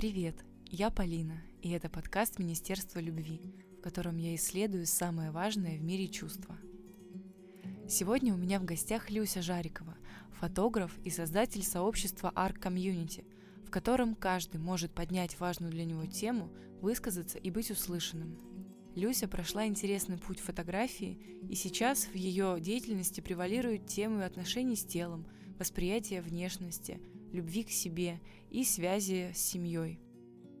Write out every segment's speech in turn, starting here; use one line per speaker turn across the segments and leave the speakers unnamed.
Привет, я Полина, и это подкаст Министерства любви, в котором я исследую самое важное в мире чувства. Сегодня у меня в гостях Люся Жарикова, фотограф и создатель сообщества Arc Community, в котором каждый может поднять важную для него тему, высказаться и быть услышанным. Люся прошла интересный путь фотографии, и сейчас в ее деятельности превалируют темы отношений с телом, восприятия внешности, любви к себе и связи с семьей.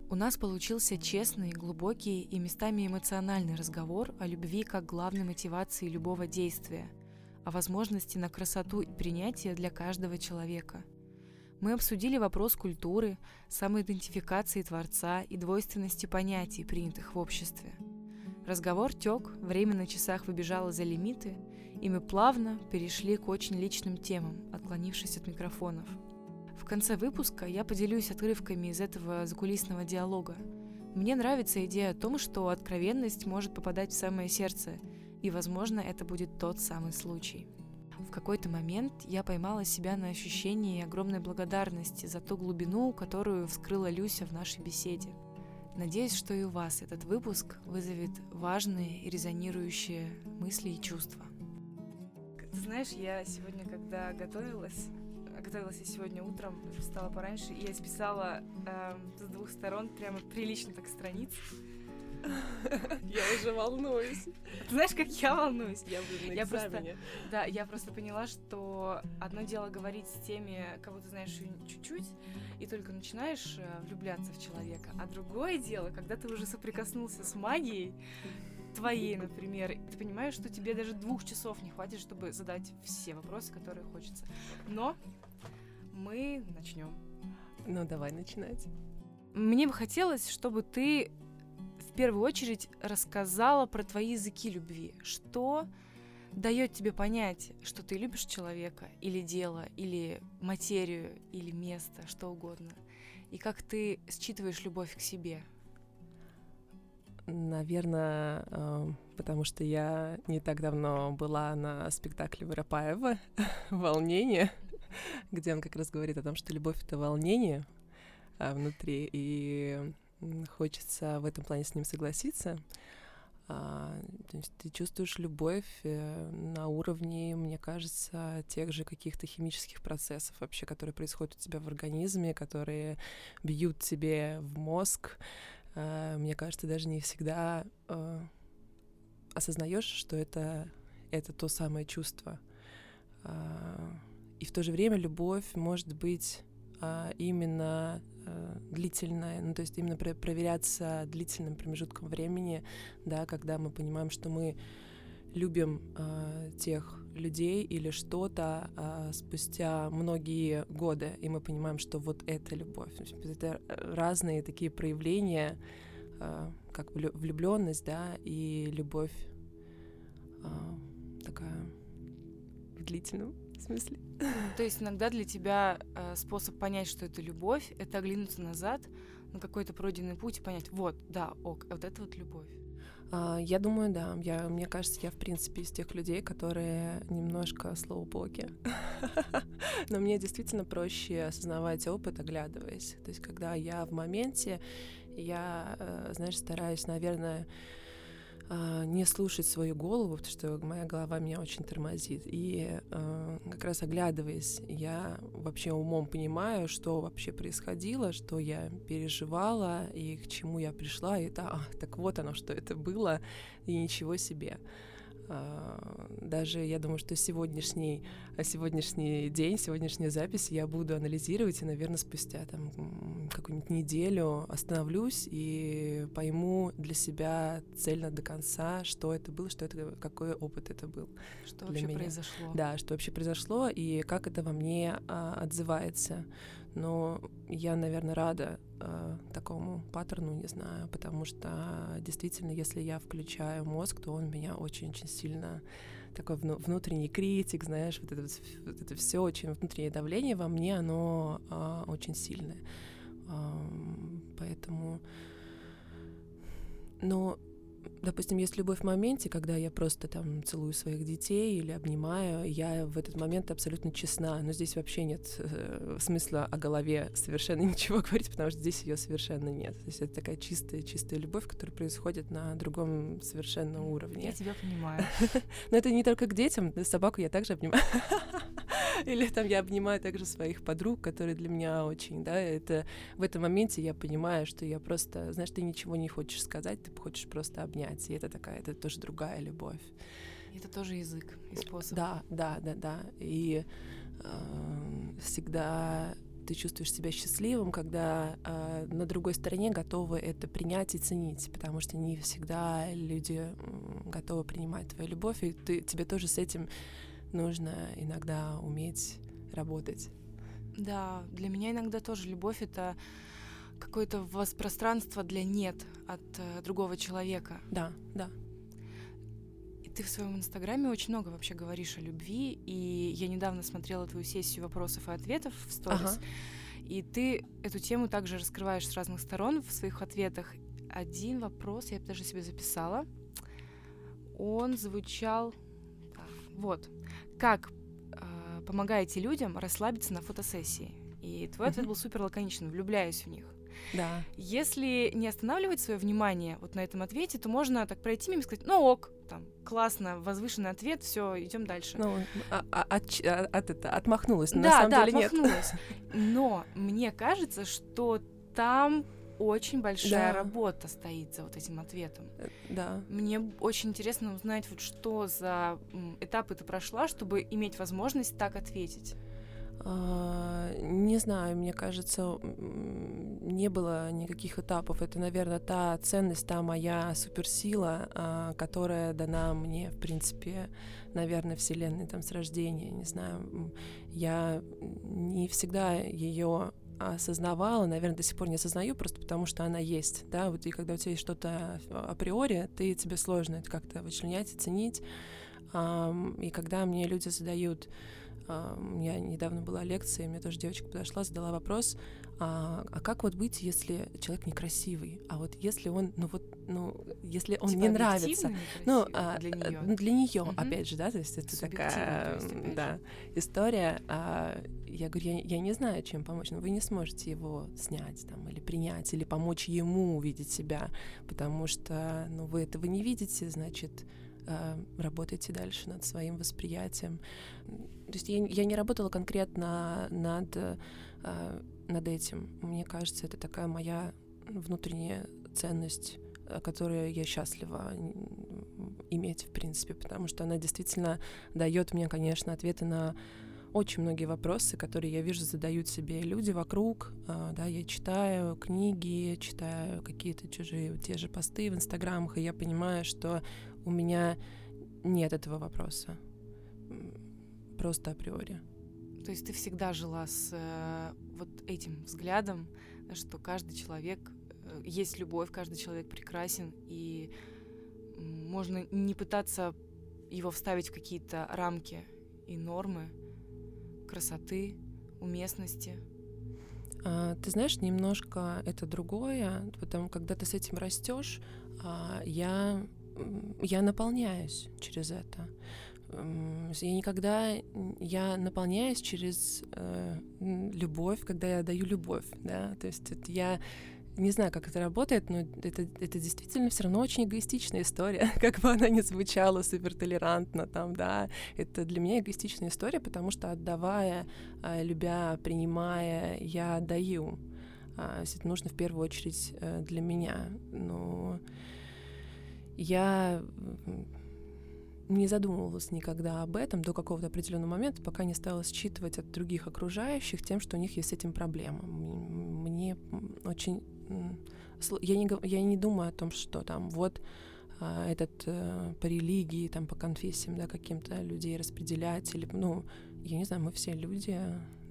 У нас получился честный, глубокий и местами эмоциональный разговор о любви как главной мотивации любого действия, о возможности на красоту и принятие для каждого человека. Мы обсудили вопрос культуры, самоидентификации Творца и двойственности понятий, принятых в обществе – Разговор тек, время на часах выбежало за лимиты, и мы плавно перешли к очень личным темам, отклонившись от микрофонов. Конце выпуска я поделюсь отрывками из этого закулисного диалога. Мне нравится идея о том, что откровенность может попадать в самое сердце, и, возможно, это будет тот самый случай. В какой-то момент я поймала себя на ощущении огромной благодарности за ту глубину, которую вскрыла Люся в нашей беседе – Надеюсь, что и у вас этот выпуск вызовет важные и резонирующие мысли и чувства. Знаешь, я сегодня, когда готовилась, готовилась я сегодня утром, встала пораньше, и я списала э, с двух сторон прямо прилично так страниц.
Я уже волнуюсь.
Ты знаешь, как я волнуюсь?
Я буду на я
просто, Да, я просто поняла, что одно дело говорить с теми, кого ты знаешь чуть-чуть, и только начинаешь э, влюбляться в человека, а другое дело, когда ты уже соприкоснулся с магией, твоей, например, ты понимаешь, что тебе даже двух часов не хватит, чтобы задать все вопросы, которые хочется. Но мы начнем.
Ну, давай начинать.
Мне бы хотелось, чтобы ты в первую очередь рассказала про твои языки любви. Что дает тебе понять, что ты любишь человека, или дело, или материю, или место, что угодно. И как ты считываешь любовь к себе.
Наверное, э, потому что я не так давно была на спектакле Воропаева «Волнение», где он как раз говорит о том, что любовь — это волнение а, внутри, и хочется в этом плане с ним согласиться. А, то есть ты чувствуешь любовь э, на уровне, мне кажется, тех же каких-то химических процессов вообще, которые происходят у тебя в организме, которые бьют тебе в мозг. А, мне кажется, даже не всегда а, осознаешь, что это, это то самое чувство. И в то же время любовь может быть именно э, длительное, ну то есть именно про проверяться длительным промежутком времени, да, когда мы понимаем, что мы любим э, тех людей или что-то э, спустя многие годы, и мы понимаем, что вот это любовь. Это разные такие проявления, э, как влюбленность, да, и любовь э, такая в длительном смысле.
То есть иногда для тебя э, способ понять, что это любовь, это оглянуться назад на какой-то пройденный путь и понять, вот, да, ок, вот это вот любовь.
А, я думаю, да. Я, мне кажется, я, в принципе, из тех людей, которые немножко слоупоки. Но мне действительно проще осознавать опыт, оглядываясь. То есть, когда я в моменте, я, э, знаешь, стараюсь, наверное, а, не слушать свою голову, потому что моя голова меня очень тормозит. И э, как раз оглядываясь, я вообще умом понимаю, что вообще происходило, что я переживала и к чему я пришла. И это, а, так вот оно, что это было, и ничего себе. Даже я думаю, что сегодняшний, сегодняшний день, сегодняшнюю запись я буду анализировать, и, наверное, спустя там какую-нибудь неделю остановлюсь и пойму для себя цельно до конца, что это было, что это, какой опыт это был.
Что вообще меня. произошло.
Да, что вообще произошло, и как это во мне а, отзывается но я, наверное, рада э, такому паттерну, не знаю, потому что действительно, если я включаю мозг, то он меня очень-очень сильно такой внутренний критик, знаешь, вот это, вот это все очень внутреннее давление во мне, оно э, очень сильное, э, поэтому, но допустим, есть любовь в моменте, когда я просто там целую своих детей или обнимаю, я в этот момент абсолютно честна, но здесь вообще нет э, смысла о голове совершенно ничего говорить, потому что здесь ее совершенно нет. То есть это такая чистая, чистая любовь, которая происходит на другом совершенно уровне.
Я тебя понимаю.
Но это не только к детям, собаку я также обнимаю. Или там я обнимаю также своих подруг, которые для меня очень, да, это в этом моменте я понимаю, что я просто, знаешь, ты ничего не хочешь сказать, ты хочешь просто обнять, и это такая, это тоже другая любовь.
Это тоже язык и способ.
Да, да, да, да. И э, всегда ты чувствуешь себя счастливым, когда э, на другой стороне готовы это принять и ценить, потому что не всегда люди готовы принимать твою любовь, и ты, тебе тоже с этим нужно иногда уметь работать.
Да, для меня иногда тоже любовь это какое-то пространство для нет от э, другого человека.
Да, да.
И ты в своем инстаграме очень много вообще говоришь о любви, и я недавно смотрела твою сессию вопросов и ответов в сторис, ага. и ты эту тему также раскрываешь с разных сторон в своих ответах. Один вопрос, я даже себе записала, он звучал так, вот как э, помогаете людям расслабиться на фотосессии? И твой ответ был супер лаконичный, влюбляюсь в них.
Да.
Если не останавливать свое внимание вот на этом ответе, то можно так пройти мимо и сказать, ну ок, там, классно, возвышенный ответ, все, идем дальше.
Ну, а, а, от, а, от, это, отмахнулась, но
да,
на самом
да,
деле
отмахнулась. нет. Но мне кажется, что там очень большая да. работа стоит за вот этим ответом.
Э, да.
Мне очень интересно узнать, вот что за этапы ты прошла, чтобы иметь возможность так ответить.
А, не знаю, мне кажется, не было никаких этапов. Это, наверное, та ценность, та моя суперсила, а, которая дана мне, в принципе, наверное, Вселенной там с рождения. Не знаю, я не всегда ее осознавала, наверное, до сих пор не осознаю, просто потому что она есть, да, вот и когда у тебя есть что-то априори, ты тебе сложно это как-то вычленять и ценить, и когда мне люди задают у меня недавно была лекция, и мне тоже девочка подошла, задала вопрос, а, а как вот быть, если человек некрасивый, а вот если он, ну вот, ну если он типа не нравится, ну а, для нее, ну, для нее угу. опять же, да, то есть это такая, есть, да, история. А, я говорю, я, я не знаю, чем помочь, но вы не сможете его снять там или принять или помочь ему увидеть себя, потому что, ну вы этого не видите, значит Э, работаете дальше над своим восприятием. То есть я, я не работала конкретно над, э, над этим. Мне кажется, это такая моя внутренняя ценность, э, которую я счастлива иметь, в принципе, потому что она действительно дает мне, конечно, ответы на очень многие вопросы, которые я вижу задают себе люди вокруг. Да, я читаю книги, читаю какие-то чужие те же посты в инстаграмах, и я понимаю, что у меня нет этого вопроса. Просто априори.
То есть ты всегда жила с э, вот этим взглядом, что каждый человек э, есть любовь, каждый человек прекрасен, и можно не пытаться его вставить в какие-то рамки и нормы красоты, уместности.
А, ты знаешь, немножко это другое, потому когда ты с этим растешь, а, я я наполняюсь через это. Я никогда, я наполняюсь через э, любовь, когда я даю любовь, да, то есть это я не знаю, как это работает, но это, это действительно все равно очень эгоистичная история, как бы она ни звучала супертолерантно там, да, это для меня эгоистичная история, потому что отдавая, э, любя, принимая, я даю. А, это нужно в первую очередь э, для меня, но я не задумывалась никогда об этом до какого-то определенного момента, пока не стала считывать от других окружающих тем, что у них есть с этим проблема. Мне очень... Я не, я не думаю о том, что там вот а, этот э, по религии, там по конфессиям, да, каким-то людей распределять или, ну, я не знаю, мы все люди,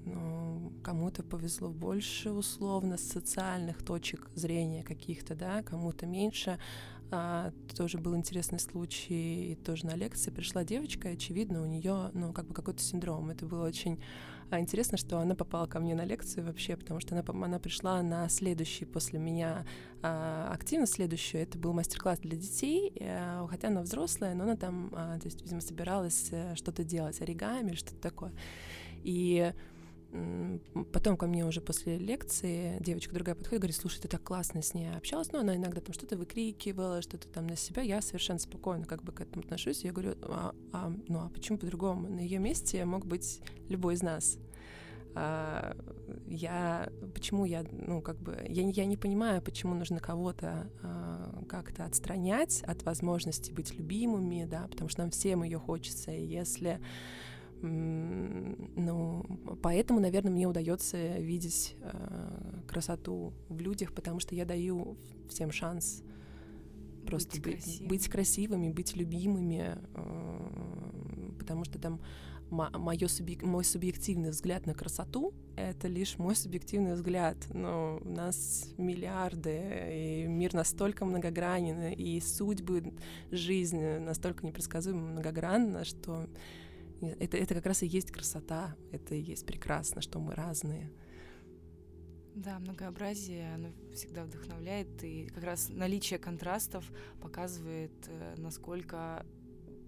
ну, кому-то повезло больше условно с социальных точек зрения каких-то, да, кому-то меньше. А, тоже был интересный случай, и тоже на лекции пришла девочка, очевидно, у нее, ну, как бы какой-то синдром. Это было очень а интересно, что она попала ко мне на лекцию вообще, потому что она, она пришла на следующий после меня а, активно следующую. Это был мастер-класс для детей, а, хотя она взрослая, но она там, а, то есть, видимо, собиралась а, что-то делать, оригами или что-то такое. И Потом ко мне уже после лекции девочка другая подходит говорит, слушай, ты так классно с ней общалась, но она иногда там что-то выкрикивала, что-то там на себя. Я совершенно спокойно как бы к этому отношусь. Я говорю, а, а, ну а почему по-другому? На ее месте мог быть любой из нас. А, я почему я ну как бы я я не понимаю почему нужно кого-то а, как-то отстранять от возможности быть любимыми да потому что нам всем ее хочется и если ну, поэтому, наверное, мне удается видеть э, красоту в людях, потому что я даю всем шанс просто быть, красивыми. быть красивыми, быть любимыми, э, потому что там моё субъек... мой субъективный взгляд на красоту — это лишь мой субъективный взгляд. Но у нас миллиарды, и мир настолько многогранен, и судьбы жизни настолько непредсказуемо многогранна, что это, это как раз и есть красота, это и есть прекрасно, что мы разные.
Да, многообразие, оно всегда вдохновляет, и как раз наличие контрастов показывает, э, насколько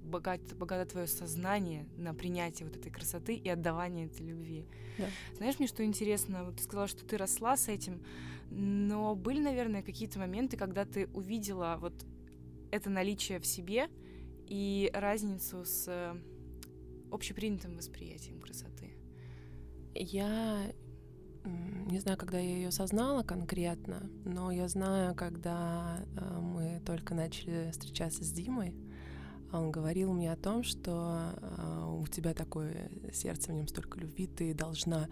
богат, богато твое сознание на принятие вот этой красоты и отдавание этой любви. Да. Знаешь, мне что интересно, вот ты сказала, что ты росла с этим, но были, наверное, какие-то моменты, когда ты увидела вот это наличие в себе и разницу с общепринятым восприятием красоты?
Я не знаю, когда я ее осознала конкретно, но я знаю, когда э, мы только начали встречаться с Димой, он говорил мне о том, что э, у тебя такое сердце, в нем столько любви, ты должна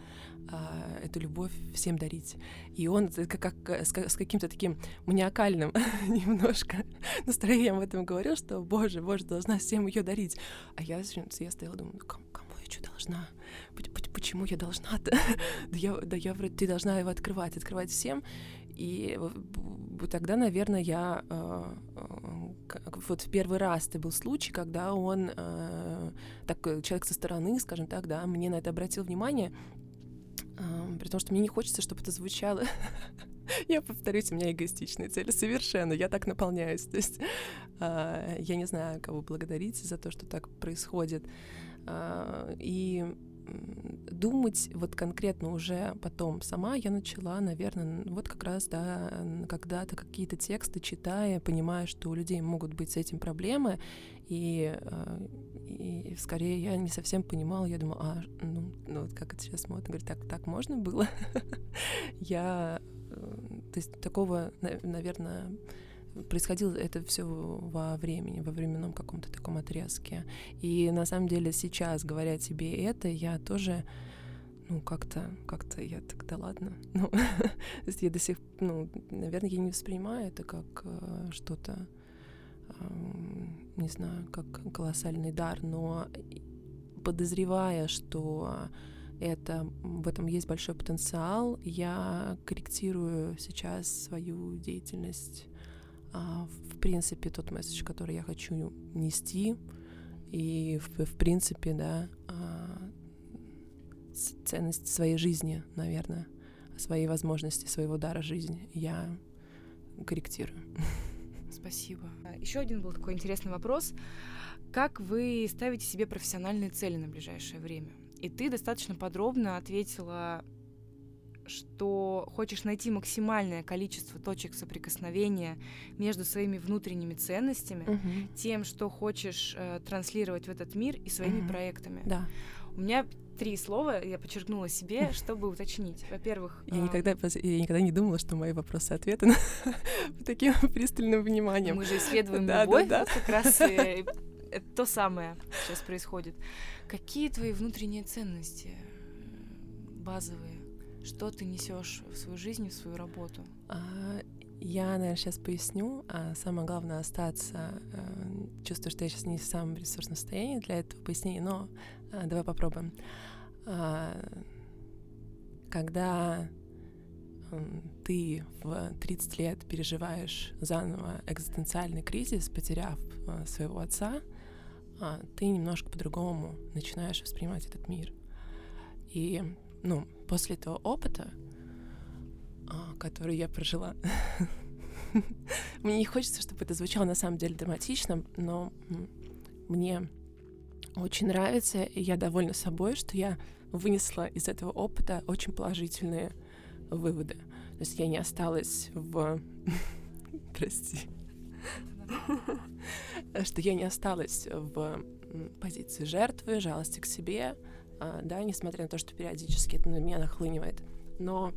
э, эту любовь всем дарить. И он как, как, с, каким-то таким маниакальным немножко настроением в этом говорил, что, боже, боже, должна всем ее дарить. А я, я стояла, думаю, ну, кому, кому я что должна? Почему я должна-то? да я, да я вроде, ты должна его открывать, открывать всем. И тогда, наверное, я э, э, вот в первый раз это был случай, когда он, э, так человек со стороны, скажем так, да, мне на это обратил внимание, при том, что мне не хочется, чтобы это звучало. я повторюсь, у меня эгоистичные цели совершенно, я так наполняюсь. То есть я не знаю, кого благодарить за то, что так происходит. И думать вот конкретно уже потом. Сама я начала, наверное, вот как раз, да, когда-то какие-то тексты читая, понимая, что у людей могут быть с этим проблемы, и, э, и скорее я не совсем понимала, я думала, а, ну, ну вот как это сейчас модно, говорит, так, так можно было? я, э, то есть такого, наверное, происходило это все во времени, во временном каком-то таком отрезке. И на самом деле сейчас, говоря тебе это, я тоже ну, как-то, как-то я так, да ладно. Ну, я до сих, ну, наверное, я не воспринимаю это как э, что-то, э, не знаю, как колоссальный дар, но подозревая, что это, в этом есть большой потенциал, я корректирую сейчас свою деятельность в принципе, тот месседж, который я хочу нести, и, в, в принципе, да, а, ценность своей жизни, наверное, своей возможности, своего дара жизни я корректирую.
Спасибо. Еще один был такой интересный вопрос. Как вы ставите себе профессиональные цели на ближайшее время? И ты достаточно подробно ответила что хочешь найти максимальное количество точек соприкосновения между своими внутренними ценностями, угу. тем, что хочешь э, транслировать в этот мир и своими угу. проектами.
Да.
У меня три слова я подчеркнула себе, чтобы уточнить. Во-первых,
я а... никогда я никогда не думала, что мои вопросы ответы на таким пристальным вниманием.
Мы же исследуем да, любовь, да, да. как раз и это то самое сейчас происходит. Какие твои внутренние ценности базовые? Что ты несешь в свою жизнь, в свою работу?
А, я, наверное, сейчас поясню. А самое главное остаться. А, чувствую, что я сейчас не в самом ресурсном состоянии для этого пояснения, но а, давай попробуем. Когда ты в 30 лет переживаешь заново экзистенциальный кризис, потеряв э, своего отца, ты немножко по-другому начинаешь воспринимать этот мир. И, ну, после этого опыта, а, который я прожила, мне не хочется, чтобы это звучало на самом деле драматично, но мне очень нравится, и я довольна собой, что я вынесла из этого опыта очень положительные выводы. То есть я не осталась в... Прости. Что я не осталась в позиции жертвы, жалости к себе, да, несмотря на то, что периодически это на меня нахлынивает. Но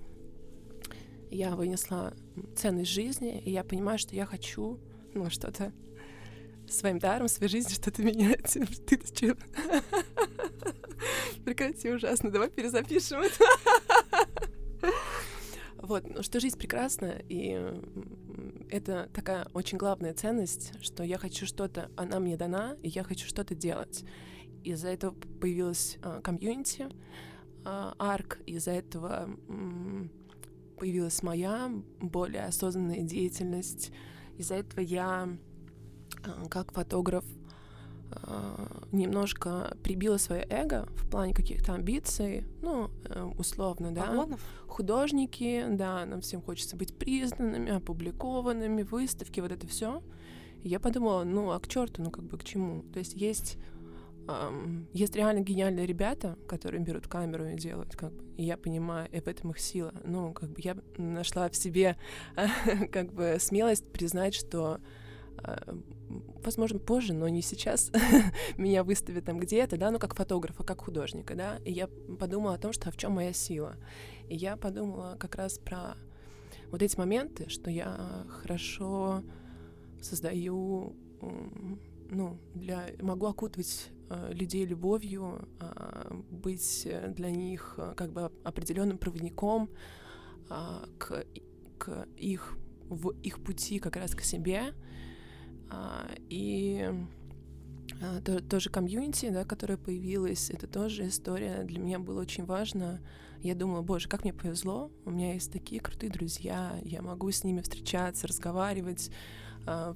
я вынесла ценность жизни, и я понимаю, что я хочу, ну, что-то своим даром, своей жизнью что-то менять. Ты чего? Прекрати, ужасно. Давай перезапишем это. Вот, ну, что жизнь прекрасна, и это такая очень главная ценность, что я хочу что-то, она мне дана, и я хочу что-то делать. Из-за этого появилась а, комьюнити, а, арк, из-за этого появилась моя более осознанная деятельность, из-за этого я а, как фотограф немножко прибила свое эго в плане каких-то амбиций, ну, э, условно, да.
Погонов?
Художники, да, нам всем хочется быть признанными, опубликованными, выставки, вот это все. я подумала, ну, а к черту, ну, как бы к чему? То есть есть Um, есть реально гениальные ребята, которые берут камеру и делают, как бы, и я понимаю, и в этом их сила. Ну, как бы я нашла в себе, как бы, смелость признать, что uh, возможно, позже, но не сейчас, меня выставят там где-то, да, ну, как фотографа, как художника, да, и я подумала о том, что а в чем моя сила. И я подумала как раз про вот эти моменты, что я хорошо создаю, ну, для, могу окутывать людей любовью, а, быть для них э, как бы определенным проводником а, к, к их в их пути как раз к себе, а, и а, тоже комьюнити, да, которая появилась, это тоже история для меня было очень важно. Я думала, боже, как мне повезло, у меня есть такие крутые друзья, я могу с ними встречаться, разговаривать,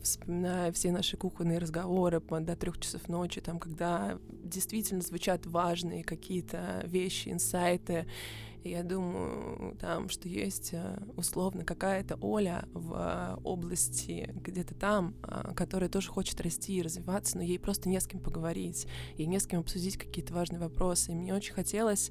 вспоминая все наши кухонные разговоры до трех часов ночи, там, когда действительно звучат важные какие-то вещи, инсайты, я думаю, там, что есть э, условно какая-то Оля в области где-то там, а, которая тоже хочет расти и развиваться, но ей просто не с кем поговорить, ей не с кем обсудить какие-то важные вопросы. И мне очень хотелось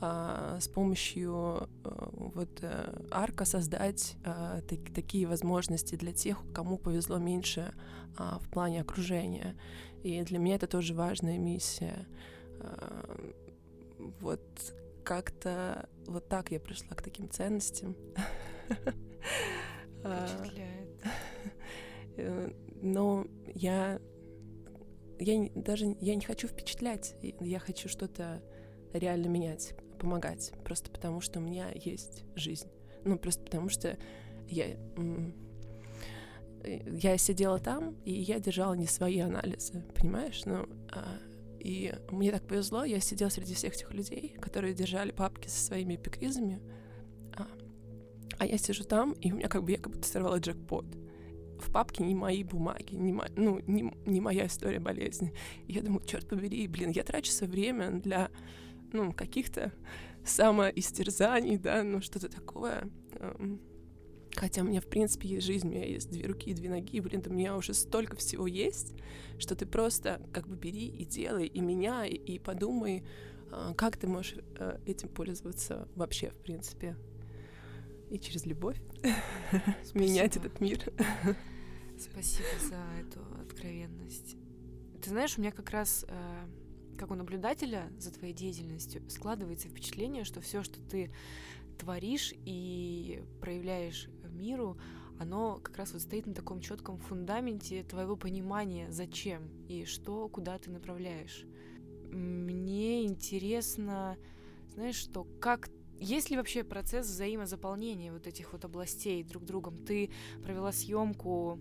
а, с помощью а, вот а, арка создать а, так, такие возможности для тех, кому повезло меньше а, в плане окружения. И для меня это тоже важная миссия. А, вот как-то вот так я пришла к таким ценностям.
Впечатляет.
Э, но я, я даже я не хочу впечатлять, я хочу что-то реально менять, помогать, просто потому что у меня есть жизнь. Ну, просто потому что я, я сидела там, и я держала не свои анализы, понимаешь? Ну, а и мне так повезло, я сидела среди всех этих людей, которые держали папки со своими эпикризами, а, а я сижу там, и у меня как бы я как будто сорвала джекпот. В папке не мои бумаги, не, мо, ну, не, не моя история болезни. Я думаю, черт побери, блин, я трачу свое время для ну, каких-то самоистерзаний, да, ну, что-то такое. Хотя у меня, в принципе, есть жизнь, у меня есть две руки и две ноги, блин, у меня уже столько всего есть, что ты просто как бы бери и делай, и меняй, и подумай, а, как ты можешь э, этим пользоваться вообще, в принципе. И через любовь менять этот мир.
Спасибо за эту откровенность. Ты знаешь, у меня как раз, э, как у наблюдателя за твоей деятельностью, складывается впечатление, что все, что ты творишь и проявляешь миру, оно как раз вот стоит на таком четком фундаменте твоего понимания, зачем и что, куда ты направляешь. Мне интересно, знаешь, что как есть ли вообще процесс взаимозаполнения вот этих вот областей друг другом? Ты провела съемку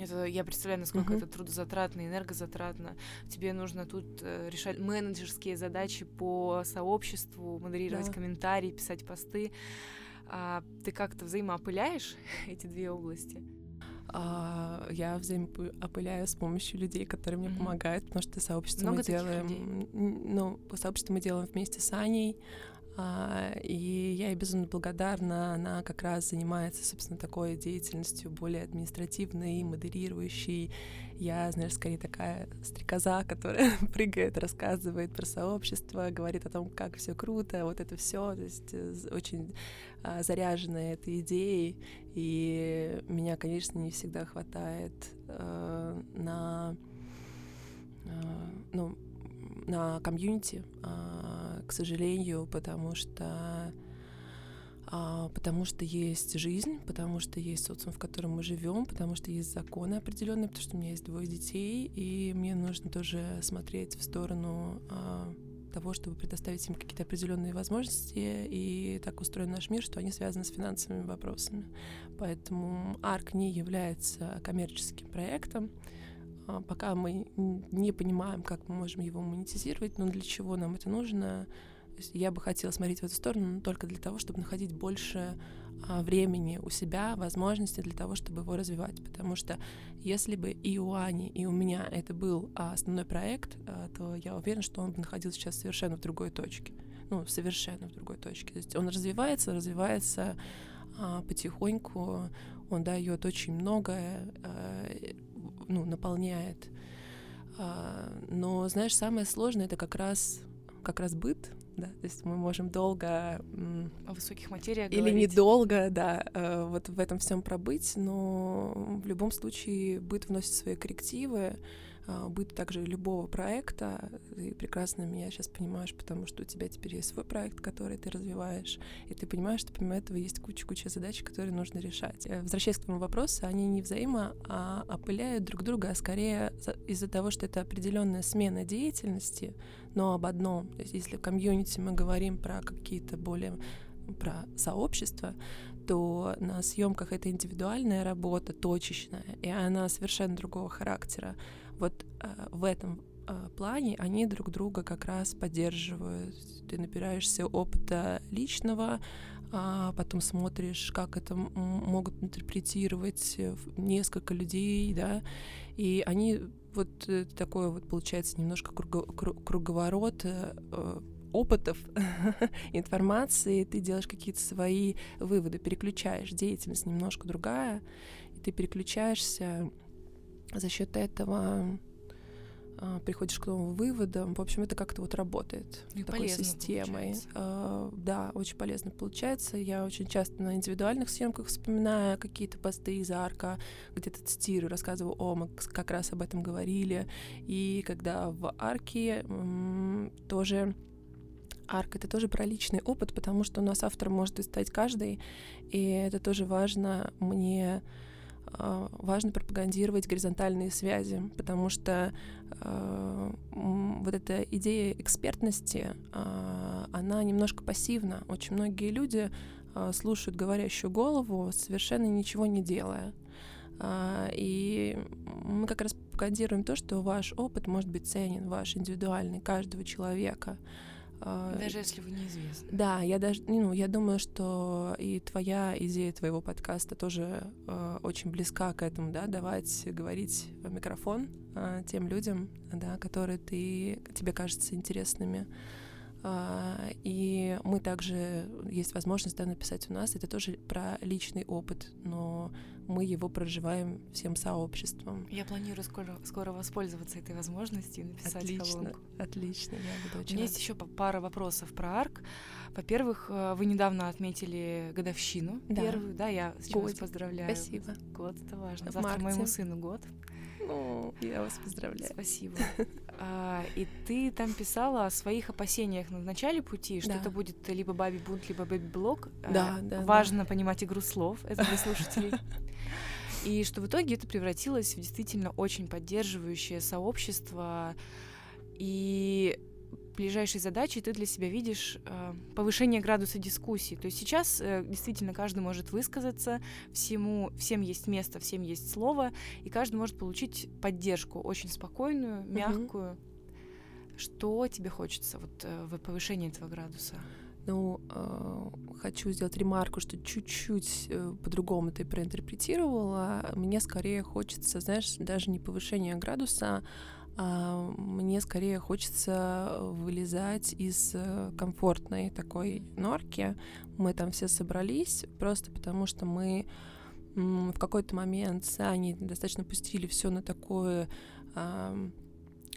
Это, я представляю, насколько
Мгм.
это трудозатратно, энергозатратно. Тебе нужно тут э, решать менеджерские задачи по сообществу, модерировать
Да.
комментарии, писать посты. А ты как-то взаимоопыляешь эти две области?
А, я взаимоопыляю с помощью людей, которые мне
Мгм.
помогают, потому что сообщество
Много
мы делаем,
людей?
ну, сообщество мы делаем вместе с Аней, и я ей безумно благодарна. Она как раз занимается, собственно, такой деятельностью более административной, модерирующей. Я, знаешь, скорее такая стрекоза, которая прыгает, рассказывает про сообщество, говорит о том, как все круто, вот это все, то есть э, очень а, заряженная этой идеей. И меня, конечно, не всегда хватает э, на, э, ну, на комьюнити, а, к сожалению, потому что а, потому что есть жизнь, потому что есть социум, в котором мы живем, потому что есть законы определенные, потому что у меня есть двое детей, и мне нужно тоже смотреть в сторону а, того, чтобы предоставить им какие-то определенные возможности, и так устроен наш мир, что они связаны с финансовыми вопросами. Поэтому ARC не является коммерческим проектом, пока мы не понимаем, как мы можем его монетизировать, но для чего нам это нужно, я бы хотела смотреть в эту сторону но только для того, чтобы находить больше а, времени у себя, возможности для того, чтобы его развивать. Потому что если бы и у Ани, и у меня это был а, основной проект, а, то я уверена, что он бы находился сейчас совершенно в другой точке. Ну, совершенно в другой точке. То есть он развивается, развивается а, потихоньку, он дает очень многое, а, ну, наполняет. А, но, знаешь, самое сложное это как раз как раз быт, да, то есть мы можем долго
О высоких материях
или
говорить?
недолго, да, э, вот в этом всем пробыть, но в любом случае быт вносит свои коррективы, а, быт также любого проекта. Ты прекрасно меня сейчас понимаешь, потому что у тебя теперь есть свой проект, который ты развиваешь, и ты понимаешь, что помимо этого есть куча-куча задач, которые нужно решать. Э, Возвращаясь к твоему вопросу, они не взаимо а опыляют друг друга, а скорее за- из-за того, что это определенная смена деятельности, но об одном. То есть если в комьюнити мы говорим про какие-то более про сообщество, то на съемках это индивидуальная работа, точечная, и она совершенно другого характера. Вот э, в этом э, плане они друг друга как раз поддерживают. Ты набираешься опыта личного, а потом смотришь, как это могут интерпретировать э, несколько людей, да, и они вот э, такой вот получается немножко круго- кру- круговорот э, э, опытов, информации, ты делаешь какие-то свои выводы, переключаешь деятельность немножко другая, и ты переключаешься за счет этого а, приходишь к новым выводам. В общем, это как-то вот работает
И
такой
полезно
системой.
получается.
А, да, очень полезно получается. Я очень часто на индивидуальных съемках вспоминаю какие-то посты из арка, где-то цитирую, рассказываю, о, мы как раз об этом говорили. И когда в арке тоже арк это тоже про личный опыт, потому что у нас автором может стать каждый, и это тоже важно мне важно пропагандировать горизонтальные связи, потому что м, вот эта идея экспертности, а, она немножко пассивна. Очень многие люди а, слушают говорящую голову, совершенно ничего не делая. А, И мы как раз пропагандируем то, что ваш опыт может быть ценен, ваш индивидуальный, каждого человека. А,
Даже если вы неизвестны.
да, я даже, ну, я думаю, что и твоя идея твоего подкаста тоже э, очень близка к этому, да, давать говорить в микрофон э, тем людям, да, которые ты тебе кажутся интересными. А, и мы также есть возможность да, написать у нас. Это тоже про личный опыт, но мы его проживаем всем сообществом.
Я планирую скоро, скоро воспользоваться этой возможностью и написать
Отлично,
колонку.
отлично, я буду
У
очень
меня есть
рада.
еще пара вопросов про арк. Во-первых, э, вы недавно отметили годовщину
Да. первую,
да, я с чем вас поздравляю.
Спасибо.
Год это важно.
В
Завтра
марте.
моему сыну год.
Ну, я вас поздравляю.
Спасибо. А, и ты там писала о своих опасениях на начале пути, что
Да.
это будет либо баби бунт, либо бэби блог.
Да, да, да.
Важно понимать игру слов, это для слушателей. И что в итоге это превратилось в действительно очень поддерживающее сообщество. И ближайшей задачей ты для себя видишь э, повышение градуса дискуссии. То есть сейчас э, действительно каждый может высказаться, всему, всем есть место, всем есть слово, и каждый может получить поддержку очень спокойную, мягкую. Mm-hmm. Что тебе хочется вот э, в повышении этого градуса?
Ну, э, хочу сделать ремарку, что чуть-чуть э, по-другому ты проинтерпретировала. Мне скорее хочется, знаешь, даже не повышение градуса, а мне скорее хочется вылезать из э, комфортной такой норки. Мы там все собрались просто потому, что мы в какой-то момент сами достаточно пустили все на такое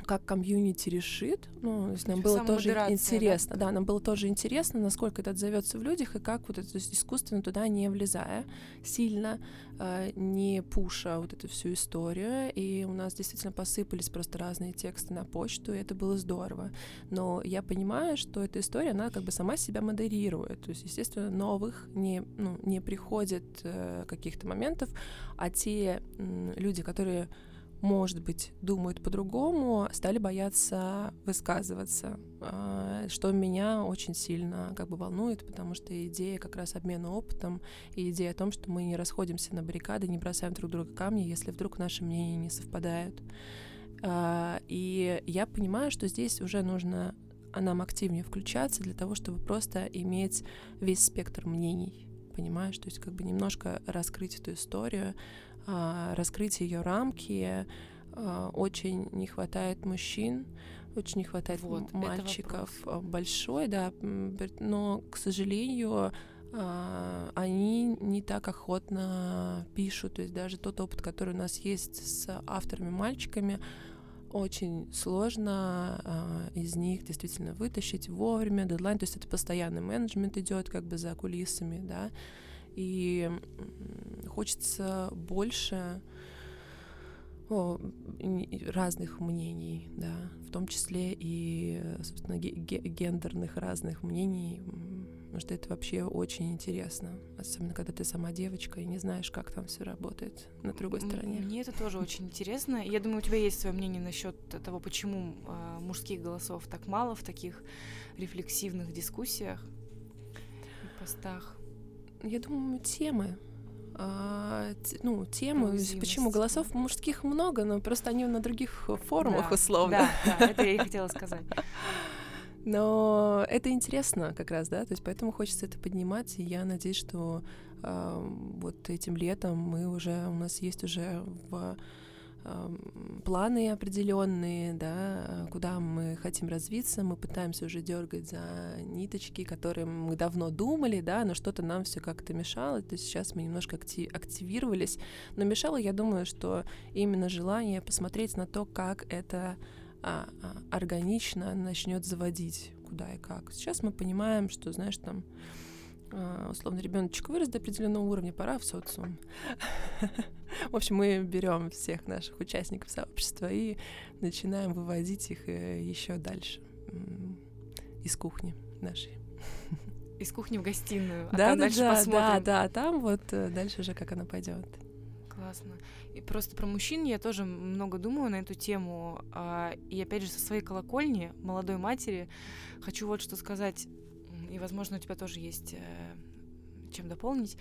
как комьюнити решит. Ну, то есть нам было тоже интересно. Да? да, нам было тоже интересно, насколько это отзовется в людях и как вот это то есть искусственно туда не влезая сильно, э, не пуша вот эту всю историю. И у нас действительно посыпались просто разные тексты на почту, и это было здорово. Но я понимаю, что эта история, она как бы сама себя модерирует. То есть, естественно, новых не, ну, не приходит э, каких-то моментов, а те э, люди, которые может быть, думают по-другому, стали бояться высказываться, а, что меня очень сильно как бы волнует, потому что идея как раз обмена опытом и идея о том, что мы не расходимся на баррикады, не бросаем друг друга камни, если вдруг наши мнения не совпадают. А, и я понимаю, что здесь уже нужно нам активнее включаться для того, чтобы просто иметь весь спектр мнений, понимаешь? То есть как бы немножко раскрыть эту историю, а, раскрыть ее рамки. А, очень не хватает мужчин, очень не хватает вот, мальчиков. А, большой, да, но, к сожалению, они не так охотно пишут. То есть даже тот опыт, который у нас есть с авторами-мальчиками, очень сложно э, из них действительно вытащить вовремя дедлайн, то есть это постоянный менеджмент идет как бы за кулисами, да, и хочется больше о, разных мнений, да, в том числе и, собственно, гендерных разных мнений, потому что это вообще очень интересно, особенно когда ты сама девочка и не знаешь, как там все работает на другой стороне.
Мне это тоже очень интересно. Я думаю, у тебя есть свое мнение насчет того, почему э, мужских голосов так мало в таких рефлексивных дискуссиях, постах.
Я думаю, темы. А, ну, темы, почему голосов мужских много, но просто они на других форумах
да,
условно.
Да, да, это я и хотела сказать.
Но это интересно как раз, да, то есть поэтому хочется это поднимать, и я надеюсь, что э, вот этим летом мы уже, у нас есть уже в планы определенные, да, куда мы хотим развиться, мы пытаемся уже дергать за ниточки, которые мы давно думали, да, но что-то нам все как-то мешало, то есть сейчас мы немножко активировались, но мешало, я думаю, что именно желание посмотреть на то, как это а, а, органично начнет заводить куда и как. Сейчас мы понимаем, что, знаешь, там условно ребеночек вырос до определенного уровня, пора в социум. В общем, мы берем всех наших участников сообщества и начинаем выводить их э, еще дальше из кухни нашей.
Из кухни в гостиную, а
да,
там
да,
дальше
да,
посмотрим.
Да, да, там вот э, дальше уже как она пойдет.
Классно. И просто про мужчин я тоже много думаю на эту тему. А, и опять же, со своей колокольни, молодой матери, хочу вот что сказать и, возможно, у тебя тоже есть э, чем дополнить.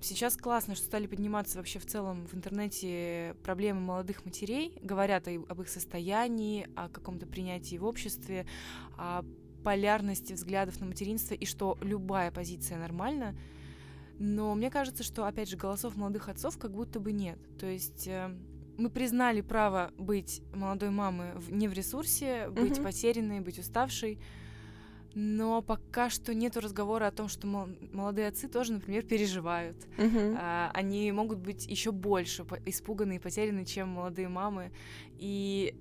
Сейчас классно, что стали подниматься вообще в целом в интернете проблемы молодых матерей, говорят о, об их состоянии, о каком-то принятии в обществе, о полярности взглядов на материнство и что любая позиция нормальна. Но мне кажется, что, опять же, голосов молодых отцов как будто бы нет. То есть э, мы признали право быть молодой мамой не в ресурсе, быть mm-hmm. потерянной, быть уставшей, но пока что нет разговора о том, что молодые отцы тоже, например, переживают. А, они могут быть еще больше испуганы и потеряны, чем молодые мамы. И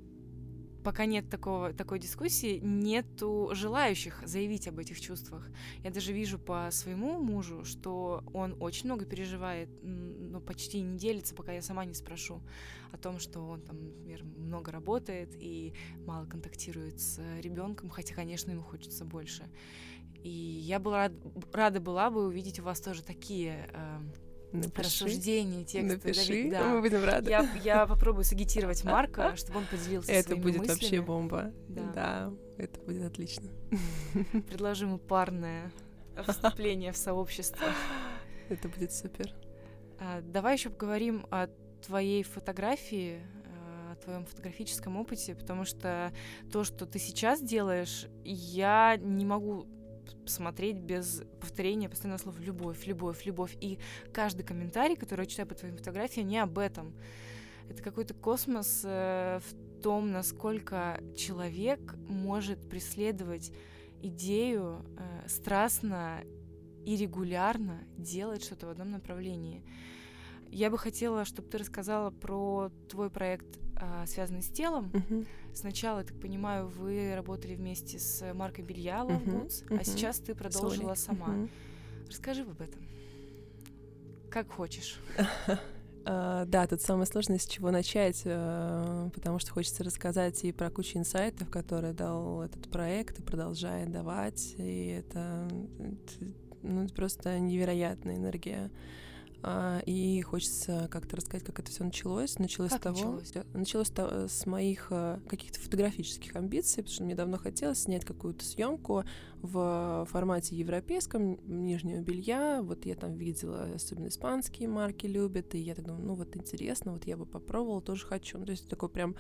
пока нет такого, такой дискуссии, нету желающих заявить об этих чувствах. Я даже вижу по своему мужу, что он очень много переживает, но почти не делится, пока я сама не спрошу о том, что он там, например, много работает и мало контактирует с ребенком, хотя, конечно, ему хочется больше. И я была рад, рада была бы увидеть у вас тоже такие э, Напиши. рассуждения, тексты.
Напиши,
да.
мы будем рады.
Я, я попробую сагитировать Марка, чтобы он поделился
Это
своими
будет
мыслями.
вообще бомба. Да. да. это будет отлично.
Предложим парное вступление в сообщество.
Это будет супер.
А, давай еще поговорим о твоей фотографии, э, о твоем фотографическом опыте, потому что то, что ты сейчас делаешь, я не могу смотреть без повторения постоянного слова «любовь», «любовь», «любовь». И каждый комментарий, который я читаю по твоим фотографиям, не об этом. Это какой-то космос э, в том, насколько человек может преследовать идею э, страстно и регулярно делать что-то в одном направлении. Я бы хотела, чтобы ты рассказала про твой проект, э, связанный с телом.
Uh-huh.
Сначала, я так понимаю, вы работали вместе с маркой белья Love Boots, uh-huh. а сейчас ты продолжила Sorry. сама. Uh-huh. Расскажи об этом. Как хочешь.
Uh, да, тут самое сложное, с чего начать, uh, потому что хочется рассказать и про кучу инсайтов, которые дал этот проект и продолжает давать, и это, ну, это просто невероятная энергия. А, и хочется как-то рассказать, как это все началось. Началось
как
с того,
началось?
началось с моих а, каких-то фотографических амбиций, потому что мне давно хотелось снять какую-то съемку в формате европейском нижнего белья. Вот я там видела, особенно испанские марки любят, и я так думаю, ну вот интересно, вот я бы попробовала, тоже хочу. Ну, то есть такой прям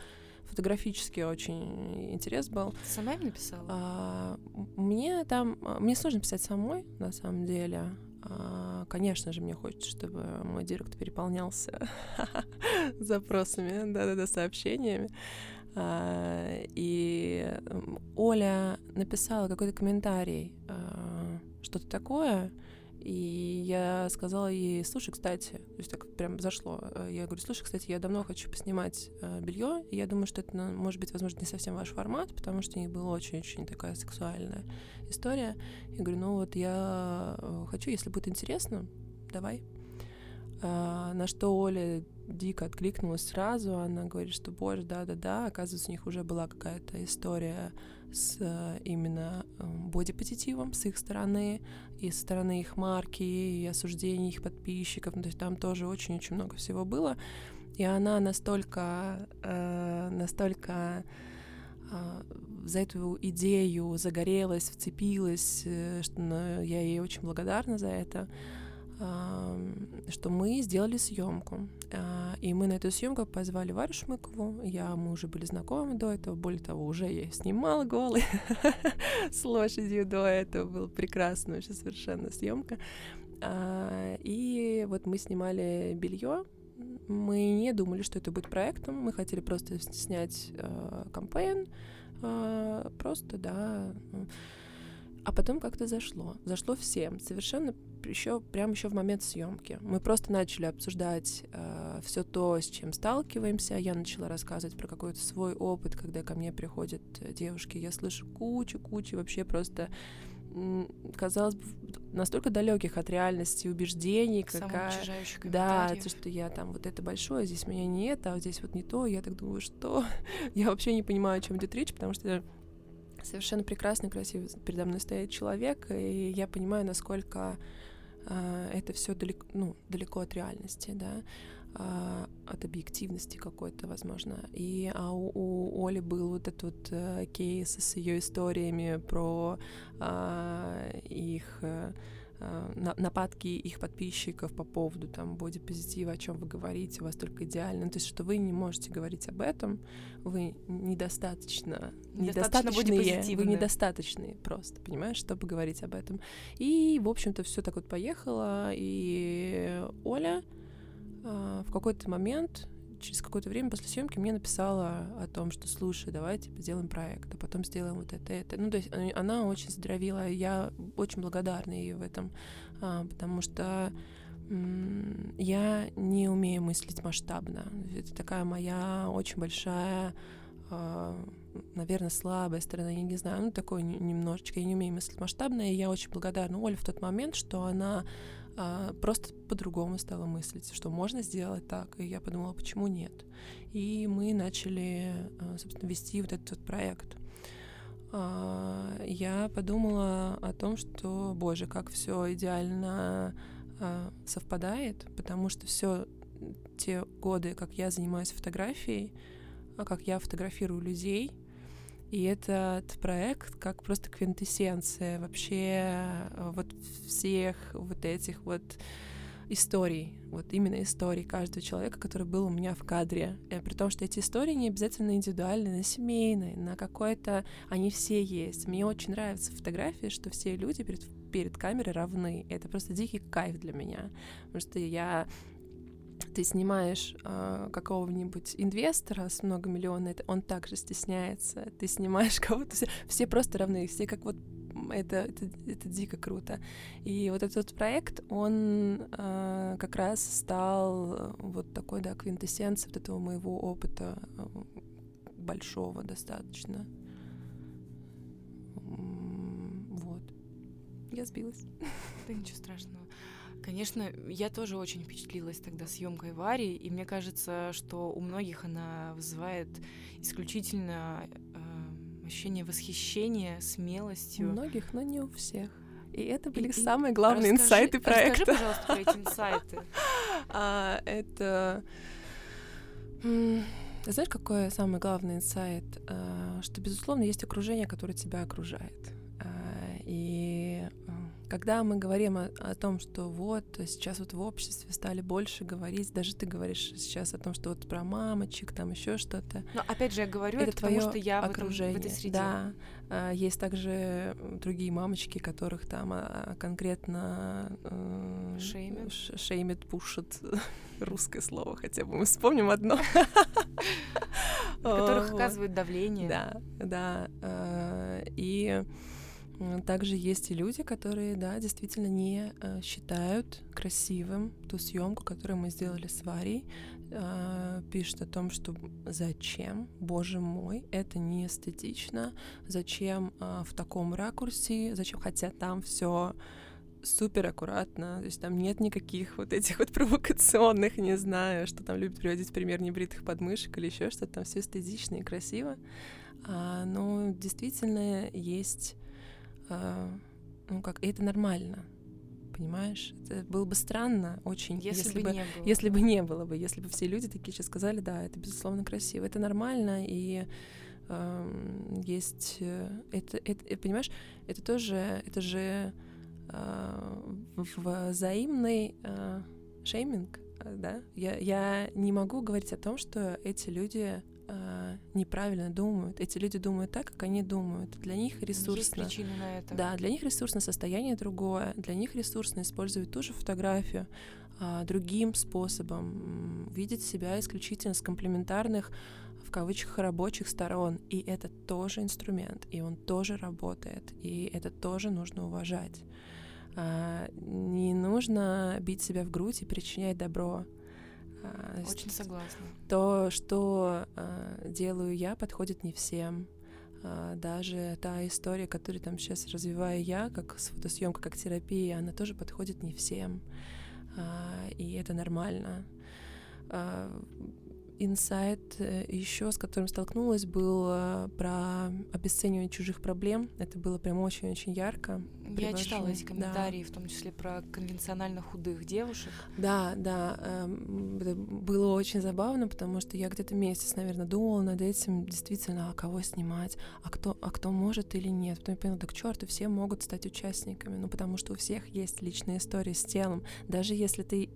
фотографический очень интерес был.
Ты сама им написала?
А, мне там, мне сложно писать самой, на самом деле. А, конечно же, мне хочется, чтобы мой директ переполнялся запросами, да-да-да, сообщениями. А, и Оля написала какой-то комментарий, а, что-то такое, и я сказала ей, слушай, кстати, то есть так прям зашло. Я говорю, слушай, кстати, я давно хочу поснимать э, белье, и я думаю, что это может быть, возможно, не совсем ваш формат, потому что у них была очень-очень такая сексуальная история. Я говорю, ну вот я э, хочу, если будет интересно, давай. А, на что Оля дико откликнулась сразу, она говорит, что, боже, да-да-да, оказывается, у них уже была какая-то история с э, именно эм, бодипозитивом с их стороны, и со стороны их марки, и осуждений их подписчиков, ну, то есть там тоже очень-очень много всего было, и она настолько, э, настолько э, за эту идею загорелась, вцепилась, э, что ну, я ей очень благодарна за это, что мы сделали съемку. А, и мы на эту съемку позвали Варю Шмыкову. Я, мы уже были знакомы до этого. Более того, уже я снимала голый с лошадью до этого. Была прекрасная вообще совершенно съемка. А, и вот мы снимали белье. Мы не думали, что это будет проектом. Мы хотели просто снять э, кампейн. Просто, да. А потом как-то зашло. Зашло всем. Совершенно еще прямо еще в момент съемки. Мы просто начали обсуждать э, все то, с чем сталкиваемся. Я начала рассказывать про какой-то свой опыт, когда ко мне приходят э, девушки. Я слышу кучу-кучу вообще просто казалось бы, настолько далеких от реальности убеждений, какая... Да, то, что я там вот это большое, здесь меня нет, а вот здесь вот не то. Я так думаю, что? я вообще не понимаю, о чем идет речь, потому что совершенно прекрасный, красивый передо мной стоит человек, и я понимаю, насколько это все далеко, ну, далеко от реальности, да, а, от объективности какой-то, возможно. И а у, у Оли был вот этот вот э, кейс с ее историями про а, их а, нападки их подписчиков по поводу там бодипозитива, о чем вы говорите, у вас только идеально. То есть, что вы не можете говорить об этом, вы недостаточно, недостаточно недостаточные, вы недостаточные просто, понимаешь, чтобы говорить об этом. И, в общем-то, все так вот поехало, и Оля э, в какой-то момент через какое-то время после съемки мне написала о том, что слушай, давайте сделаем проект, а потом сделаем вот это, это. Ну, то есть она очень здравила, и я очень благодарна ей в этом, а, потому что я не умею мыслить масштабно. Это такая моя очень большая а, наверное, слабая сторона, я не знаю, ну, такой немножечко, я не умею мыслить масштабно, и я очень благодарна Оле в тот момент, что она а, просто по-другому стала мыслить, что можно сделать так. И я подумала, почему нет. И мы начали, а, собственно, вести вот этот вот проект. А, я подумала о том, что, боже, как все идеально совпадает, потому что все те годы, как я занимаюсь фотографией, как я фотографирую людей, И этот проект как просто квинтэссенция вообще вот всех вот этих вот историй, вот именно историй каждого человека, который был у меня в кадре. И, при том, что эти истории не обязательно индивидуальные, на семейные, на какой-то... Они все есть. Мне очень нравятся фотографии, что все люди перед, перед камерой равны. Это просто дикий кайф для меня. Потому что я ты снимаешь э, какого-нибудь инвестора с многомиллионной, он также стесняется. Ты снимаешь кого-то, все, все просто равны, все как вот это, это, это дико круто. И вот этот проект, он э, как раз стал вот такой, да, квинтэссенцией вот этого моего опыта э, большого достаточно. Вот. Я сбилась.
Да ничего страшного. Конечно, я тоже очень впечатлилась тогда съемкой Вари, и мне кажется, что у многих она вызывает исключительно ощущение восхищения, смелостью.
У многих, но не у всех. И это были и, самые главные расскажи, инсайты проекта.
Расскажи, пожалуйста, про эти инсайты.
а, это... Знаешь, какой самый главный инсайт? А, что, безусловно, есть окружение, которое тебя окружает. А, когда мы говорим о, о том, что вот сейчас вот в обществе стали больше говорить, даже ты говоришь сейчас о том, что вот про мамочек, там еще что-то.
Но опять же я говорю это, это потому, что я окружение. В, этом, в этой среде.
Да, а, есть также другие мамочки, которых там а, конкретно
э, шеймят,
шеймят, пушат русское слово, хотя бы мы вспомним одно.
Которых оказывают давление.
Да, да. А, и также есть и люди, которые, да, действительно не э, считают красивым ту съемку, которую мы сделали с Варей. Э, пишут о том, что зачем, боже мой, это не эстетично, зачем э, в таком ракурсе, зачем, хотя там все супер аккуратно, то есть там нет никаких вот этих вот провокационных, не знаю, что там любят приводить пример небритых подмышек или еще что-то, там все эстетично и красиво. А, но действительно есть а, ну как, и это нормально, понимаешь? Это было бы странно очень,
если, если бы, не было.
если бы не было бы, если бы все люди такие сейчас сказали, да, это безусловно красиво, это нормально и э, есть э, это, это, это, понимаешь, это тоже, это же э, взаимный э, шейминг, да? Я я не могу говорить о том, что эти люди э, неправильно думают. Эти люди думают так, как они думают. Для них ресурсно. Есть
на это.
Да, для них ресурсно состояние другое. Для них ресурсно использовать ту же фотографию э, другим способом, видеть себя исключительно с комплементарных в кавычках рабочих сторон. И это тоже инструмент, и он тоже работает, и это тоже нужно уважать. А, не нужно бить себя в грудь и причинять добро.
А, Очень согласна.
То, что э, делаю я, подходит не всем. Э, даже та история, которую там сейчас развиваю я, как с фотосъемкой, как терапия, она тоже подходит не всем. Э, и это нормально. Инсайт э, еще, с которым столкнулась, был про обесценивание чужих проблем. Это было прям очень-очень ярко.
Я Привожу. читала эти комментарии, да. в том числе про конвенционально худых девушек.
Да, да. Эм, это было очень забавно, потому что я где-то месяц, наверное, думала над этим, действительно, а кого снимать, а кто, а кто может или нет. Потом я поняла, так черт, и все могут стать участниками, ну потому что у всех есть личная история с телом. Даже если ты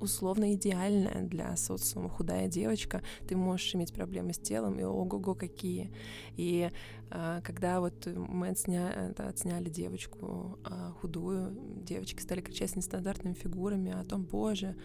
условно идеальная для социума худая девочка, ты можешь иметь проблемы с телом, и ого-го какие. И а, когда вот мы отсня... отсняли девочку а, худую, девочки стали кричать с нестандартными фигурами о том, боже,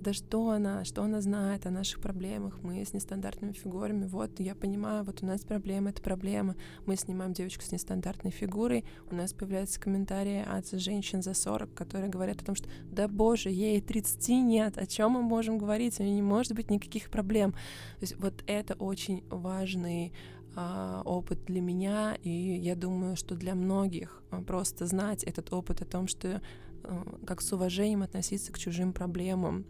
да что она, что она знает о наших проблемах, мы с нестандартными фигурами, вот, я понимаю, вот у нас проблема, это проблема, мы снимаем девочку с нестандартной фигурой, у нас появляются комментарии от женщин за 40, которые говорят о том, что, да боже, ей 30 нет, о чем мы можем говорить, у нее не может быть никаких проблем. То есть вот это очень важный а, опыт для меня, и я думаю, что для многих а, просто знать этот опыт о том, что как с уважением относиться к чужим проблемам,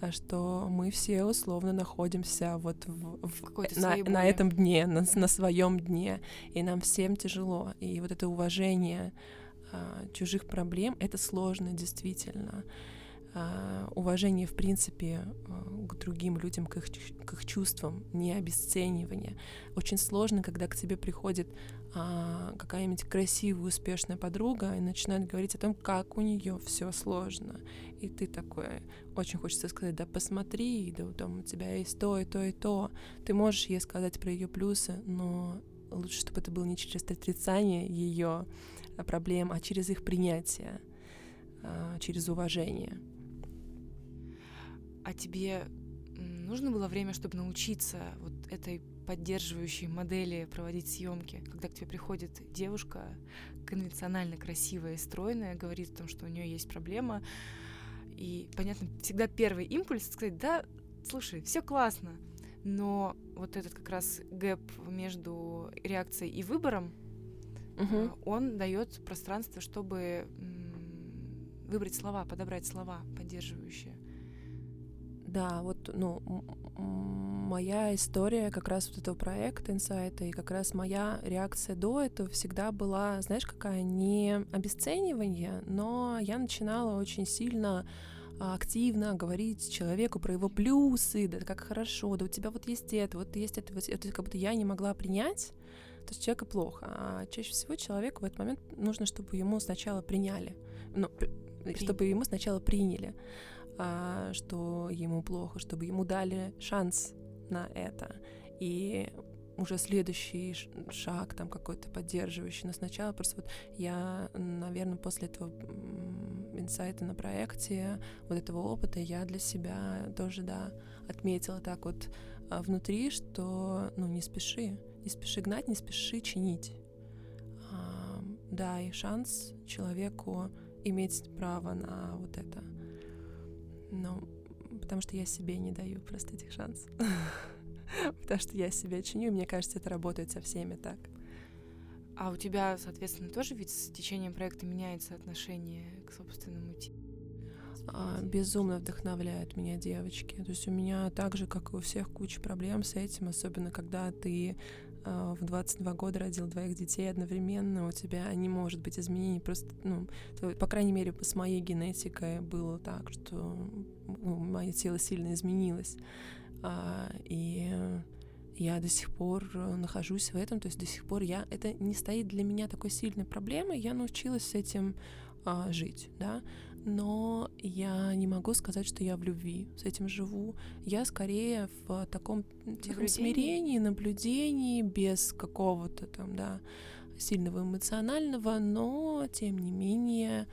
э, что мы все условно находимся вот в, в, на, на этом дне, на, на своем дне, и нам всем тяжело. И вот это уважение а, чужих проблем — это сложно действительно. А, уважение, в принципе, к другим людям к их, к их чувствам, не обесценивание. Очень сложно, когда к тебе приходит а, какая-нибудь красивая, успешная подруга и начинает говорить о том, как у нее все сложно. И ты такой, очень хочется сказать, да посмотри, да там у тебя есть то и то и то. Ты можешь ей сказать про ее плюсы, но лучше, чтобы это было не через отрицание ее проблем, а через их принятие, а, через уважение.
А тебе нужно было время, чтобы научиться вот этой поддерживающей модели проводить съемки, когда к тебе приходит девушка конвенционально красивая и стройная, говорит о том, что у нее есть проблема, и понятно, всегда первый импульс сказать, да, слушай, все классно, но вот этот как раз гэп между реакцией и выбором, угу. он дает пространство, чтобы выбрать слова, подобрать слова поддерживающие.
Да, вот, ну, моя история как раз вот этого проекта инсайта и как раз моя реакция до этого всегда была, знаешь, какая не обесценивание, но я начинала очень сильно а, активно говорить человеку про его плюсы, да как хорошо, да у тебя вот есть это, вот есть это, вот это как будто я не могла принять, то есть человека плохо. А чаще всего человеку в этот момент нужно, чтобы ему сначала приняли, ну, При... чтобы ему сначала приняли что ему плохо, чтобы ему дали шанс на это. И уже следующий шаг там какой-то поддерживающий. Но сначала просто вот я, наверное, после этого инсайта на проекте, вот этого опыта, я для себя тоже, да, отметила так вот а, внутри, что, ну, не спеши, не спеши гнать, не спеши чинить. А, дай шанс человеку иметь право на вот это. Ну, потому что я себе не даю просто этих шансов. Потому что я себя чиню, и мне кажется, это работает со всеми так.
А у тебя, соответственно, тоже ведь с течением проекта меняется отношение к собственному телу?
А, безумно вдохновляют меня девочки. То есть у меня так же, как и у всех, куча проблем с этим, особенно когда ты в 22 года родил двоих детей одновременно, у тебя не может быть изменений. Просто, ну, по крайней мере, с моей генетикой было так, что ну, мое тело сильно изменилось. А, и я до сих пор нахожусь в этом, то есть до сих пор я это не стоит для меня такой сильной проблемой, я научилась с этим а, жить, да, но я не могу сказать, что я в любви с этим живу. Я скорее в таком тихом смирении, наблюдении, без какого-то там, да, сильного эмоционального, но тем не менее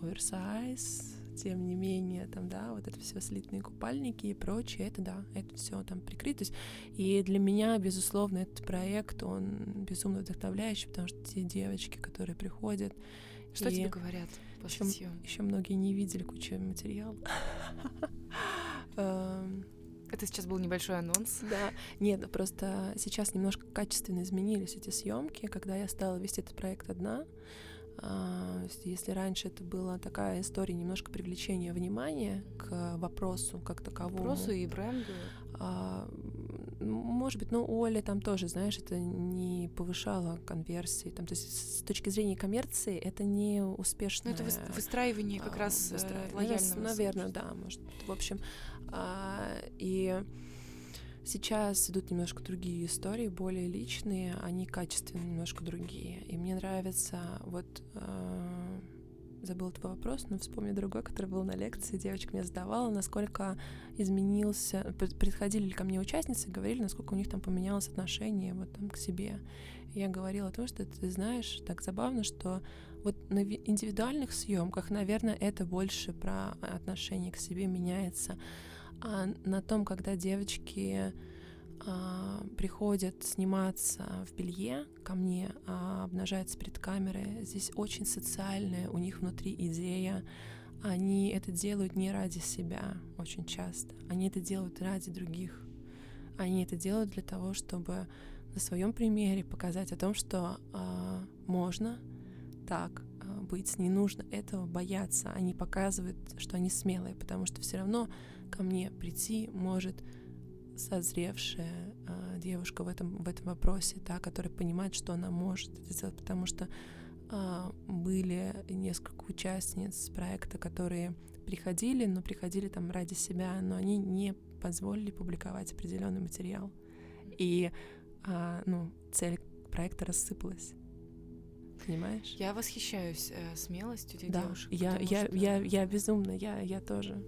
оверсайз, тем не менее, там, да, вот это все слитные купальники и прочее, это да, это все там прикрытость. И для меня, безусловно, этот проект, он безумно вдохновляющий, потому что те девочки, которые приходят,
что и тебе говорят еще?
Еще многие не видели кучу материала.
Эм, это сейчас был небольшой анонс.
Да, нет, просто сейчас немножко качественно изменились эти съемки, когда я стала вести этот проект одна. А, если раньше это была такая история немножко привлечения внимания к вопросу как таковому.
Вопросу и бренду.
А, может быть, ну, Оля там тоже, знаешь, это не повышало конверсии. Там, то есть с точки зрения коммерции это не успешно.
Ну, это выстраивание как а, раз выстраивание. лояльного.
Наверное, да, может. В общем, а, и Сейчас идут немножко другие истории, более личные, они качественно немножко другие. И мне нравится вот э, забыл твой вопрос, но вспомню другой, который был на лекции. Девочка мне задавала, насколько изменился, приходили ли ко мне участницы, говорили, насколько у них там поменялось отношение вот там к себе. И я говорила о том, что ты знаешь, так забавно, что вот на индивидуальных съемках, наверное, это больше про отношение к себе меняется. А на том, когда девочки а, приходят сниматься в белье ко мне, а, обнажаются перед камерой, здесь очень социальная у них внутри идея. Они это делают не ради себя очень часто, они это делают ради других. Они это делают для того, чтобы на своем примере показать о том, что а, можно так а, быть, не нужно этого бояться. Они показывают, что они смелые, потому что все равно ко мне прийти может созревшая э, девушка в этом, в этом вопросе, да, которая понимает, что она может это сделать, потому что э, были несколько участниц проекта, которые приходили, но приходили там ради себя, но они не позволили публиковать определенный материал. И а, ну, цель проекта рассыпалась. Понимаешь?
Я восхищаюсь э, смелостью этих
да,
девушек.
Я, я, что... я, я безумно, я, я тоже.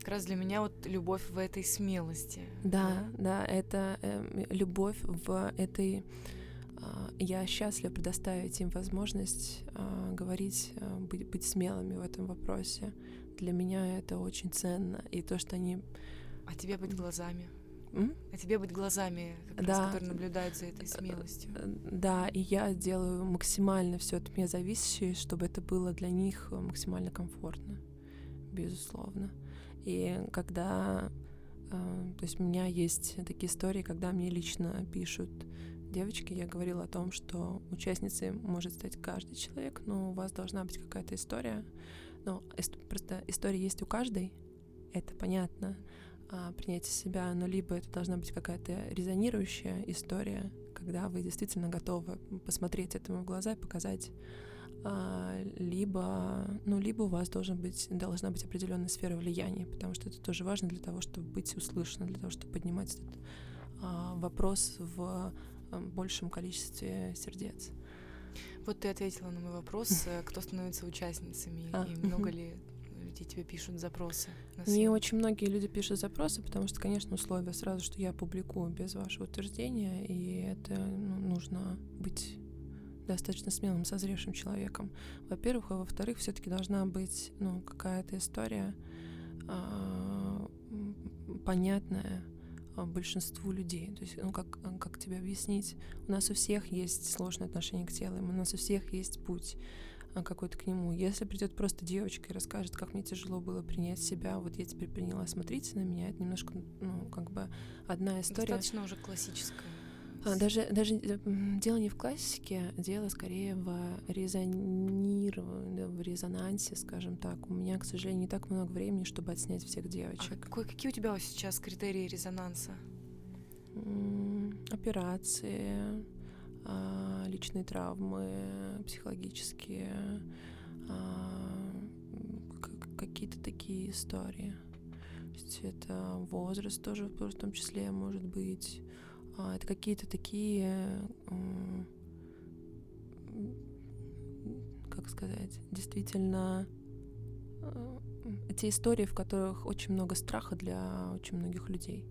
Как раз для меня вот любовь в этой смелости.
Да, да, да это э, любовь в этой а, я счастлива предоставить им возможность э, говорить, э, быть, быть смелыми в этом вопросе. Для меня это очень ценно. И то, что они...
А тебе быть глазами?
М?
А тебе быть глазами, как да. раз, которые наблюдают за этой смелостью.
Да, и я делаю максимально все от меня зависящее, чтобы это было для них максимально комфортно, безусловно. И когда... То есть у меня есть такие истории, когда мне лично пишут девочки, я говорила о том, что участницей может стать каждый человек, но у вас должна быть какая-то история. Ну, просто история есть у каждой, это понятно, а, принятие себя, но либо это должна быть какая-то резонирующая история, когда вы действительно готовы посмотреть этому в глаза и показать, либо, ну, либо у вас должен быть, должна быть определенная сфера влияния, потому что это тоже важно для того, чтобы быть услышанным, для того, чтобы поднимать этот а, вопрос в большем количестве сердец.
Вот ты ответила на мой вопрос, э, кто становится участницами а. и много ли людей тебе пишут запросы?
Мне очень многие люди пишут запросы, потому что, конечно, условия сразу, что я публикую без вашего утверждения, и это ну, нужно быть достаточно смелым, созревшим человеком. Во-первых, а во-вторых, все-таки должна быть ну, какая-то история а, понятная, а, большинству людей. То есть, ну, как, как тебе объяснить? У нас у всех есть сложное отношение к телу, у нас у всех есть путь а, какой-то к нему. Если придет просто девочка и расскажет, как мне тяжело было принять себя, вот я теперь приняла, смотрите на меня, это немножко, ну, как бы одна история.
Достаточно уже классическая.
А, даже, даже э, дело не в классике, дело скорее в резонировании, в резонансе, скажем так. У меня, к сожалению, не так много времени, чтобы отснять всех девочек.
А какой, какие у тебя сейчас критерии резонанса?
Операции, а, личные травмы, психологические, а, какие-то такие истории. То есть это возраст тоже в том числе может быть а, это какие-то такие, как сказать, действительно те истории, в которых очень много страха для очень многих людей,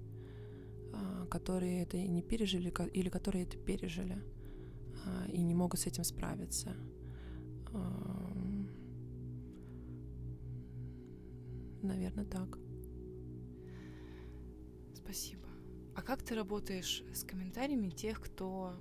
а, которые это не пережили или которые это пережили а, и не могут с этим справиться. Наверное, так.
Спасибо. А как ты работаешь с комментариями тех, кто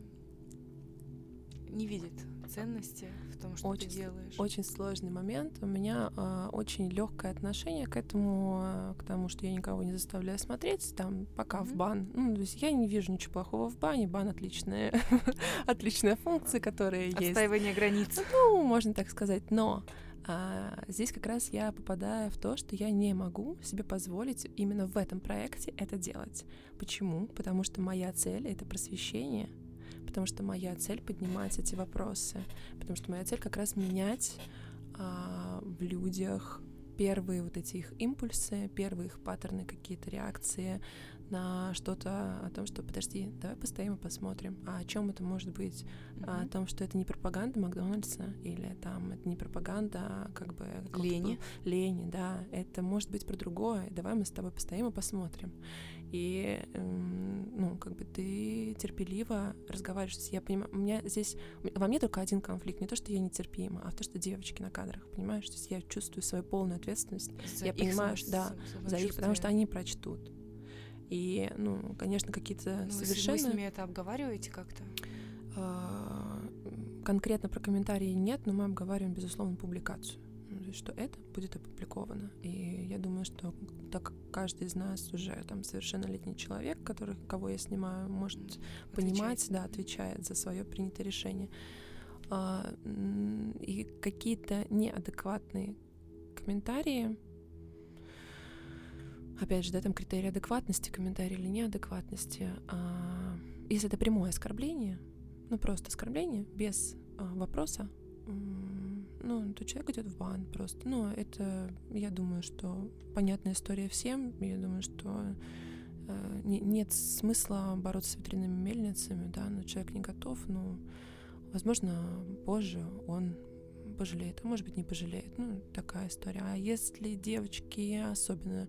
не видит ценности в том, что
очень,
ты делаешь?
Очень сложный момент. У меня э, очень легкое отношение к этому, э, к тому, что я никого не заставляю смотреть, там, пока mm-hmm. в бан. Ну, то есть я не вижу ничего плохого в бане. Бан отличная, отличная функция, которая есть.
Отстаивание границ.
Ну, можно так сказать. Но а здесь как раз я попадаю в то, что я не могу себе позволить именно в этом проекте это делать. Почему? Потому что моя цель — это просвещение, потому что моя цель — поднимать эти вопросы, потому что моя цель как раз менять а, в людях первые вот эти их импульсы, первые их паттерны, какие-то реакции на что-то о том, что подожди, давай постоим и посмотрим, а о чем это может быть, mm-hmm. о том, что это не пропаганда Макдональдса или там это не пропаганда а как бы
лени,
лени, да, это может быть про другое. Давай мы с тобой постоим и посмотрим. И ну как бы ты терпеливо разговариваешь. Я понимаю, у меня здесь во мне только один конфликт, не то, что я нетерпима, а то, что девочки на кадрах, понимаешь, то есть я чувствую свою полную ответственность.
За
я понимаю,
что
да, за их, потому что они прочтут. И, ну, конечно, какие-то ну, совершенно... Вы
с ними это обговариваете как-то?
А, конкретно про комментарии нет, но мы обговариваем, безусловно, публикацию. Ну, то есть, что это будет опубликовано. И я думаю, что так как каждый из нас уже там совершеннолетний человек, который, кого я снимаю, может отвечает. понимать, да, отвечает за свое принятое решение. А, и какие-то неадекватные комментарии, опять же, да, там критерий адекватности, комментарий или неадекватности. А, если это прямое оскорбление, ну просто оскорбление без а, вопроса, ну, то человек идет в бан просто. Ну, это, я думаю, что понятная история всем. Я думаю, что э, не, нет смысла бороться с ветряными мельницами, да, но человек не готов, ну, возможно, позже он пожалеет, а может быть не пожалеет. Ну, такая история. А если девочки, особенно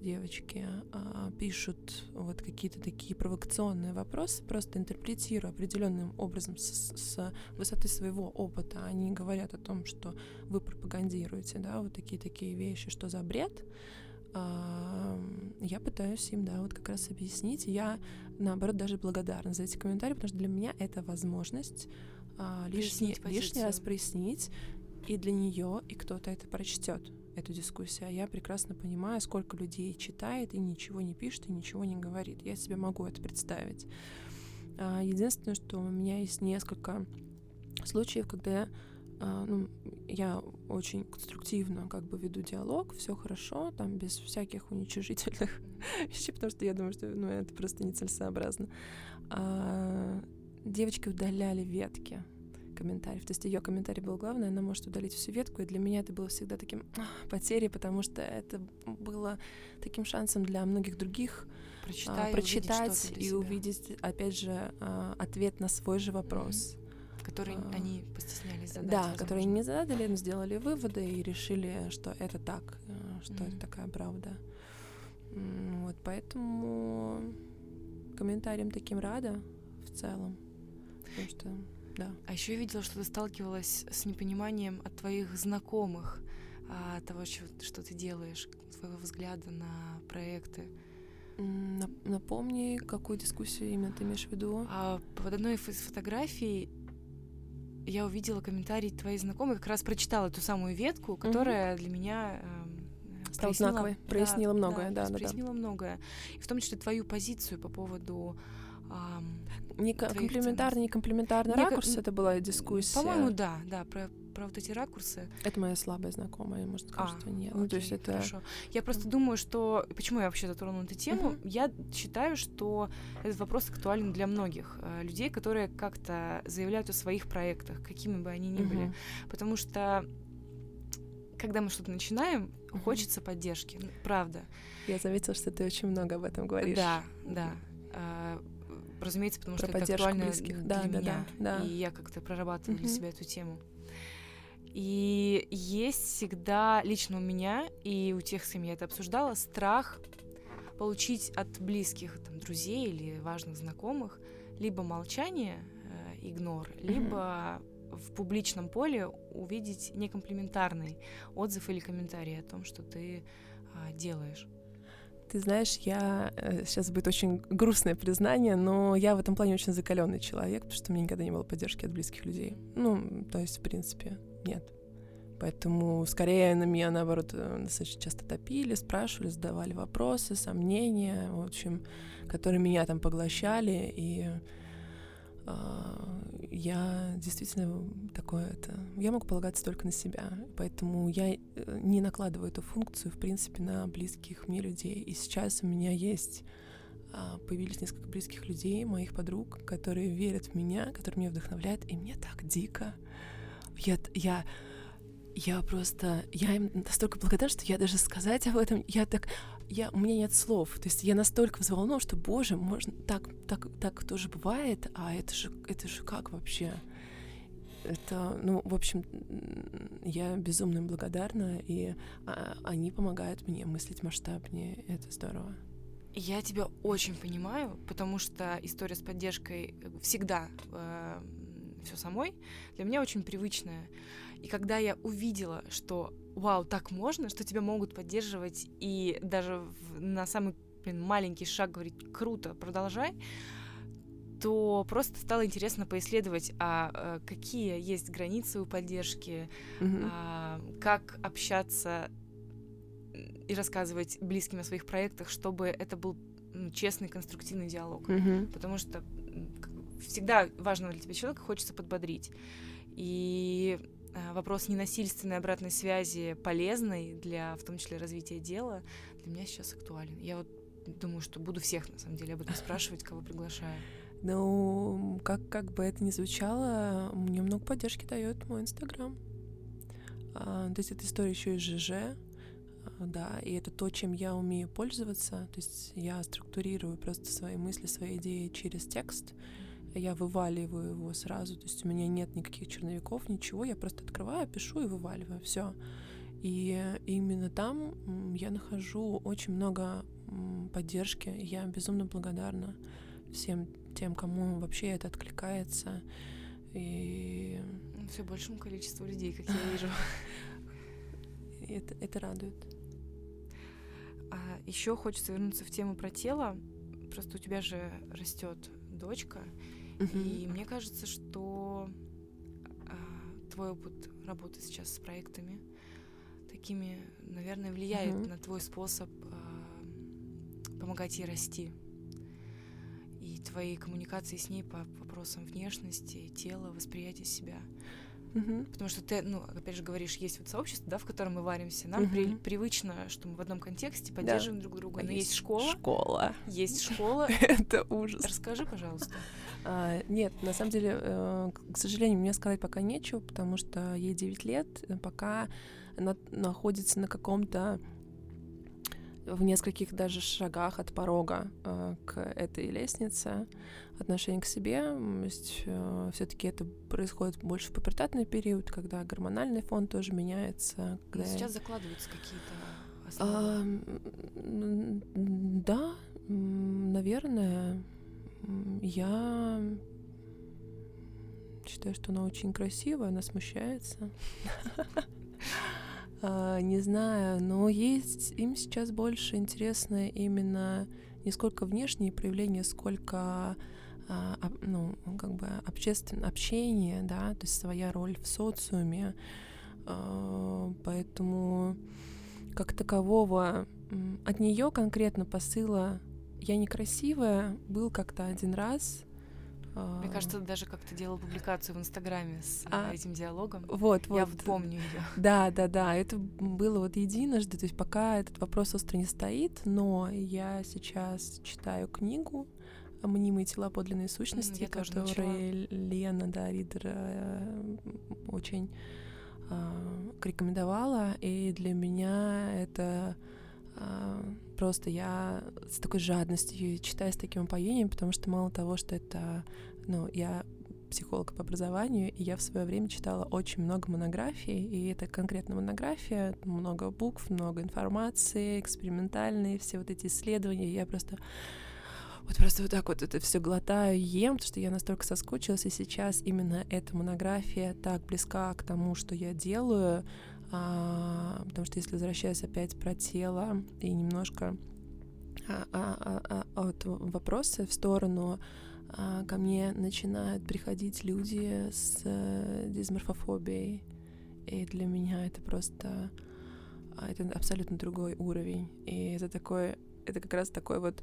девочки, а, пишут вот какие-то такие провокационные вопросы, просто интерпретируя определенным образом с, с высоты своего опыта, они говорят о том, что вы пропагандируете, да, вот такие-такие вещи, что за бред, а, я пытаюсь им, да, вот как раз объяснить. Я, наоборот, даже благодарна за эти комментарии, потому что для меня это возможность а, лишний, лишний раз прояснить, и для нее, и кто-то это прочтет, эту дискуссию. А я прекрасно понимаю, сколько людей читает и ничего не пишет, и ничего не говорит. Я себе могу это представить. А, единственное, что у меня есть несколько случаев, когда я а, ну, я очень конструктивно как бы веду диалог, все хорошо, там без всяких уничижительных вещей, потому что я думаю, что ну, это просто нецелесообразно. А, девочки удаляли ветки комментариев. То есть ее комментарий был главный, она может удалить всю ветку, и для меня это было всегда таким потерей, потому что это было таким шансом для многих других
Прочитай,
а, прочитать и увидеть, опять же, а, ответ на свой же вопрос.
Mm-hmm. Который а, они постеснялись задать.
Да, возможно. которые не задали, но сделали выводы и решили, что это так, э, что mm-hmm. это такая правда. Вот, поэтому комментариям таким рада в целом. Потому что, да.
А еще я видела, что ты сталкивалась с непониманием от твоих знакомых а, того, что, ты делаешь, твоего взгляда на проекты.
Напомни, какую дискуссию именно ты имеешь в виду?
А, под одной из фотографий я увидела комментарий твоей знакомой, как раз прочитала ту самую ветку, которая mm-hmm. для меня
э, стала знаковой, прояснила да, многое, да, да, да,
прояснила да. многое, и в том числе твою позицию по поводу
не комплементарный, не комплементарный не ракурс, это была дискуссия.
По-моему, да, да, про, про вот эти ракурсы.
Это моя слабая знакомая, может сказать, а, что нет.
Окей, ну, то есть это... Хорошо. Я просто думаю, что... Почему я вообще затронула эту тему? Uh-huh. Я считаю, что этот вопрос актуален для многих э, людей, которые как-то заявляют о своих проектах, какими бы они ни uh-huh. были. Потому что когда мы что-то начинаем, uh-huh. хочется поддержки, правда.
Я заметила, что ты очень много об этом говоришь.
Да, да. Разумеется, потому Про что это актуально близких. для да, меня, да, да. и я как-то прорабатываю для себя эту тему. И есть всегда лично у меня и у тех, с кем я это обсуждала, страх получить от близких там, друзей или важных знакомых либо молчание, э, игнор, mm-hmm. либо в публичном поле увидеть некомплиментарный отзыв или комментарий о том, что ты э, делаешь.
Ты знаешь, я сейчас э, будет очень грустное признание, но я в этом плане очень закаленный человек, потому что у меня никогда не было поддержки от близких людей. Ну, то есть, в принципе, нет. Поэтому скорее на меня, наоборот, э, достаточно часто топили, спрашивали, задавали вопросы, сомнения, в общем, которые меня там поглощали, и я действительно такое это... Я могу полагаться только на себя, поэтому я э, не накладываю эту функцию, в принципе, на близких мне людей. И сейчас у меня есть а, появились несколько близких людей, моих подруг, которые верят в меня, которые меня вдохновляют, и мне так дико. Я, я, я просто, я им настолько благодарна, что я даже сказать об этом, я так, я, у меня нет слов. То есть я настолько взволнована, что, боже, можно так, так, так тоже бывает, а это же, это же как вообще? Это, ну, в общем, я безумно им благодарна, и а, они помогают мне мыслить масштабнее. Это здорово.
Я тебя очень понимаю, потому что история с поддержкой всегда э, все самой для меня очень привычная. И когда я увидела, что вау, так можно, что тебя могут поддерживать и даже в, на самый блин, маленький шаг говорить круто, продолжай, то просто стало интересно поисследовать, а, а какие есть границы у поддержки, mm-hmm. а, как общаться и рассказывать близким о своих проектах, чтобы это был ну, честный, конструктивный диалог. Mm-hmm. Потому что всегда важного для тебя человека хочется подбодрить. И вопрос ненасильственной обратной связи полезной для, в том числе, развития дела, для меня сейчас актуален. Я вот думаю, что буду всех, на самом деле, об этом спрашивать, кого приглашаю.
Ну, как, как бы это ни звучало, мне много поддержки дает мой Инстаграм. А, то есть эта история еще и ЖЖ, а, да, и это то, чем я умею пользоваться. То есть я структурирую просто свои мысли, свои идеи через текст, я вываливаю его сразу, то есть у меня нет никаких черновиков, ничего, я просто открываю, пишу и вываливаю, все. И именно там я нахожу очень много поддержки. Я безумно благодарна всем тем, кому вообще это откликается. И
все большему количеству людей, как я вижу.
Это, это радует.
А еще хочется вернуться в тему про тело. Просто у тебя же растет дочка, uh-huh. и мне кажется, что а, твой опыт работы сейчас с проектами такими, наверное, влияет uh-huh. на твой способ а, помогать ей расти и твои коммуникации с ней по вопросам внешности, тела, восприятия себя.
Угу.
Потому что ты, ну, опять же, говоришь, есть вот сообщество, да, в котором мы варимся. Нам угу. при, привычно, что мы в одном контексте поддерживаем да. друг друга. А Но есть, есть школа.
Школа.
Есть школа.
Это ужас.
Расскажи, пожалуйста.
А, нет, на самом деле, э, к сожалению, мне сказать пока нечего, потому что ей 9 лет, пока она находится на каком-то в нескольких даже шагах от порога э, к этой лестнице отношение к себе. То есть э, все-таки это происходит больше в пубертатный период, когда гормональный фон тоже меняется.
Когда Но сейчас закладываются какие-то основы.
А, да, наверное, я считаю, что она очень красивая, она смущается. А, не знаю, но есть им сейчас больше интересно именно не сколько внешние проявления, сколько а, ну, как бы общественное общение, да, то есть своя роль в социуме. А, поэтому как такового от нее конкретно посыла я некрасивая был как-то один раз
мне кажется, даже как-то делала публикацию в Инстаграме с
а,
этим диалогом.
Вот, вот.
Я помню ее.
Да, да, да. Это было вот единожды. То есть пока этот вопрос остро не стоит, но я сейчас читаю книгу «Мнимые тела подлинные сущности»,
я
которые Лена, да, Ридер э, очень э, рекомендовала. И для меня это э, просто я с такой жадностью читаю с таким упоением, потому что мало того, что это, ну, я психолог по образованию, и я в свое время читала очень много монографий, и это конкретно монография, много букв, много информации, экспериментальные, все вот эти исследования, я просто вот просто вот так вот это все глотаю, ем, потому что я настолько соскучилась, и сейчас именно эта монография так близка к тому, что я делаю, а, потому что если возвращаясь опять про тело и немножко а, а, а, а, от вопроса в сторону, а, ко мне начинают приходить люди с а, дисморфофобией, и для меня это просто а, это абсолютно другой уровень, и это такой, это как раз такой вот,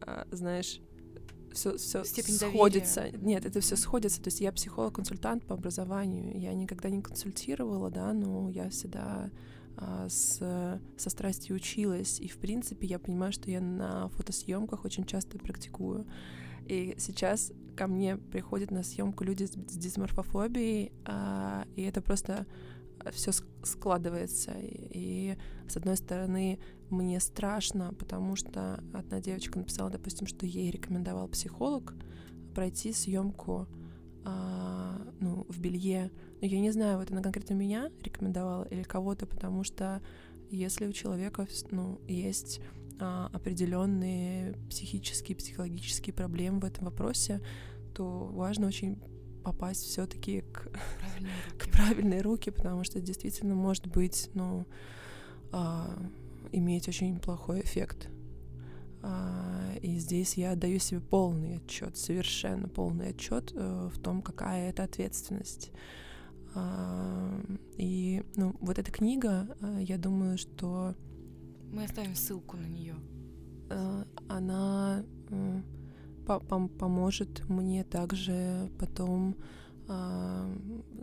а, знаешь, все, все сходится. Доверия. Нет, это все сходится. То есть я психолог-консультант по образованию. Я никогда не консультировала, да, но я всегда а, с, со страстью училась. И, в принципе, я понимаю, что я на фотосъемках очень часто практикую. И сейчас ко мне приходят на съемку люди с, с дисморфофобией, а, и это просто все складывается. И, и, с одной стороны, мне страшно, потому что одна девочка написала, допустим, что ей рекомендовал психолог пройти съемку а, ну, в белье. Но я не знаю, вот она конкретно меня рекомендовала или кого-то, потому что если у человека ну, есть а, определенные психические, психологические проблемы в этом вопросе, то важно очень попасть все-таки к, к правильной руке, потому что действительно может быть, ну, а, иметь очень плохой эффект. А, и здесь я отдаю себе полный отчет, совершенно полный отчет а, в том, какая это ответственность. А, и ну, вот эта книга, а, я думаю, что
мы оставим ссылку на нее.
А, она поможет мне также потом а,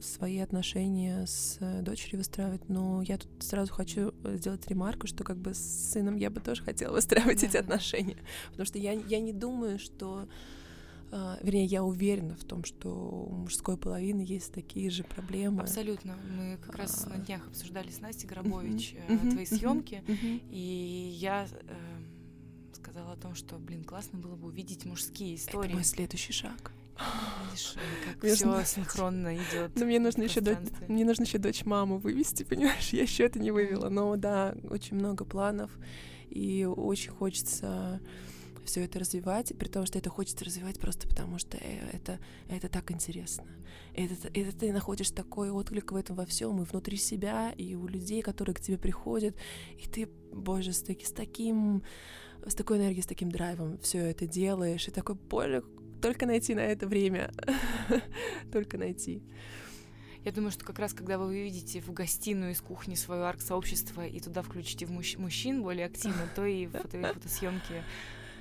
свои отношения с дочерью выстраивать, но я тут сразу хочу сделать ремарку, что как бы с сыном я бы тоже хотела выстраивать да. эти отношения, потому что я, я не думаю, что а, вернее, я уверена в том, что у мужской половины есть такие же проблемы.
Абсолютно. Мы как раз на днях обсуждали с Настей Гробович uh-huh, твои uh-huh, съемки, uh-huh. и я э, сказала о том, что, блин, классно было бы увидеть мужские истории. Это
мой следующий шаг.
Видишь, как все синхронно идет.
Но мне нужно еще дочь, мне нужно еще дочь маму вывести, понимаешь? Я еще это не вывела. Но да, очень много планов, и очень хочется все это развивать, при том, что это хочется развивать просто потому, что э, это, это так интересно. Это, это ты находишь такой отклик в этом во всем, и внутри себя, и у людей, которые к тебе приходят, и ты, боже, с, таки, с таким с такой энергией, с таким драйвом все это делаешь, и такой, боже, только найти на это время, только найти.
Я думаю, что как раз когда вы выведете в гостиную из кухни свое арк-сообщество и туда включите в мужч- мужчин более активно, то и фото- фотосъемки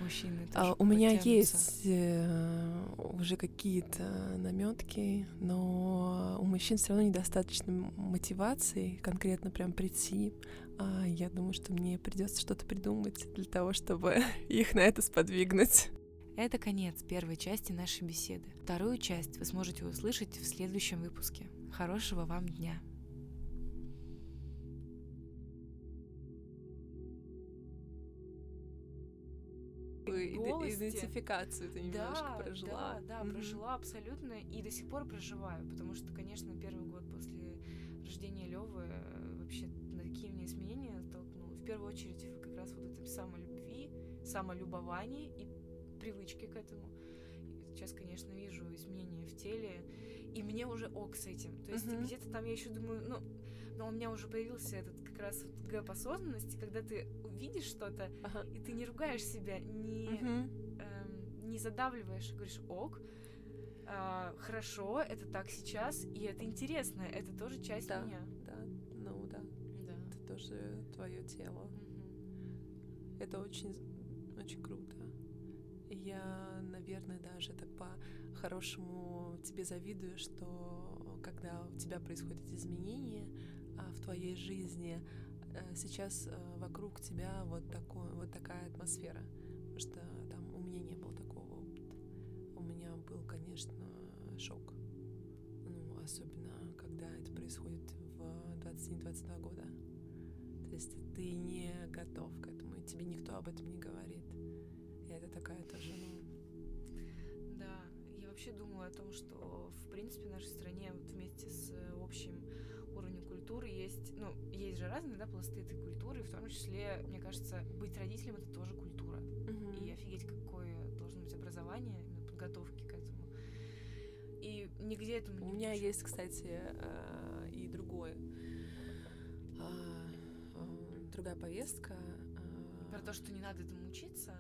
мужчины
а, У меня есть э, уже какие-то наметки, но у мужчин все равно недостаточно мотивации конкретно прям прийти. А я думаю, что мне придется что-то придумать для того, чтобы их на это сподвигнуть.
Это конец первой части нашей беседы. Вторую часть вы сможете услышать в следующем выпуске. Хорошего вам дня!
Идентификацию ты немножко да, прожила.
Да, да, mm-hmm. прожила абсолютно и до сих пор проживаю, потому что, конечно, первый год после рождения Левы э, вообще на такие мне изменения столкнул. В первую очередь как раз вот этой самолюбви, самолюбовании и привычки к этому. Сейчас, конечно, вижу изменения в теле, и мне уже ок с этим. То есть mm-hmm. где-то там я еще думаю, ну, но у меня уже появился этот раз вот гэп осознанности, когда ты видишь что-то, ага. и ты не ругаешь себя, не, mm-hmm. эм, не задавливаешь, и говоришь ок, э, хорошо, это так сейчас, и это интересно, это тоже часть
да,
меня.
Да, ну да. да. Это тоже твое тело. Mm-hmm. Это очень, очень круто. Я, наверное, даже так по-хорошему тебе завидую, что когда у тебя происходят изменения в твоей жизни, э, сейчас э, вокруг тебя вот, такой, вот такая атмосфера, потому что там у меня не было такого опыта. У меня был, конечно, шок. Ну, особенно, когда это происходит в 21-22 года. То есть ты не готов к этому, и тебе никто об этом не говорит. И это такая тоже, ну...
Да, я вообще думаю о том, что, в принципе, в нашей стране вот вместе с общим уровнем культуры есть, ну, есть же разные, да, пласты этой культуры, в том числе, мне кажется, быть родителем — это тоже культура. Uh-huh. И офигеть, какое должно быть образование, подготовки к этому. И нигде этому не
У меня учат. есть, кстати, э, и другой, а, э, другая повестка.
Э, про то, что не надо этому учиться?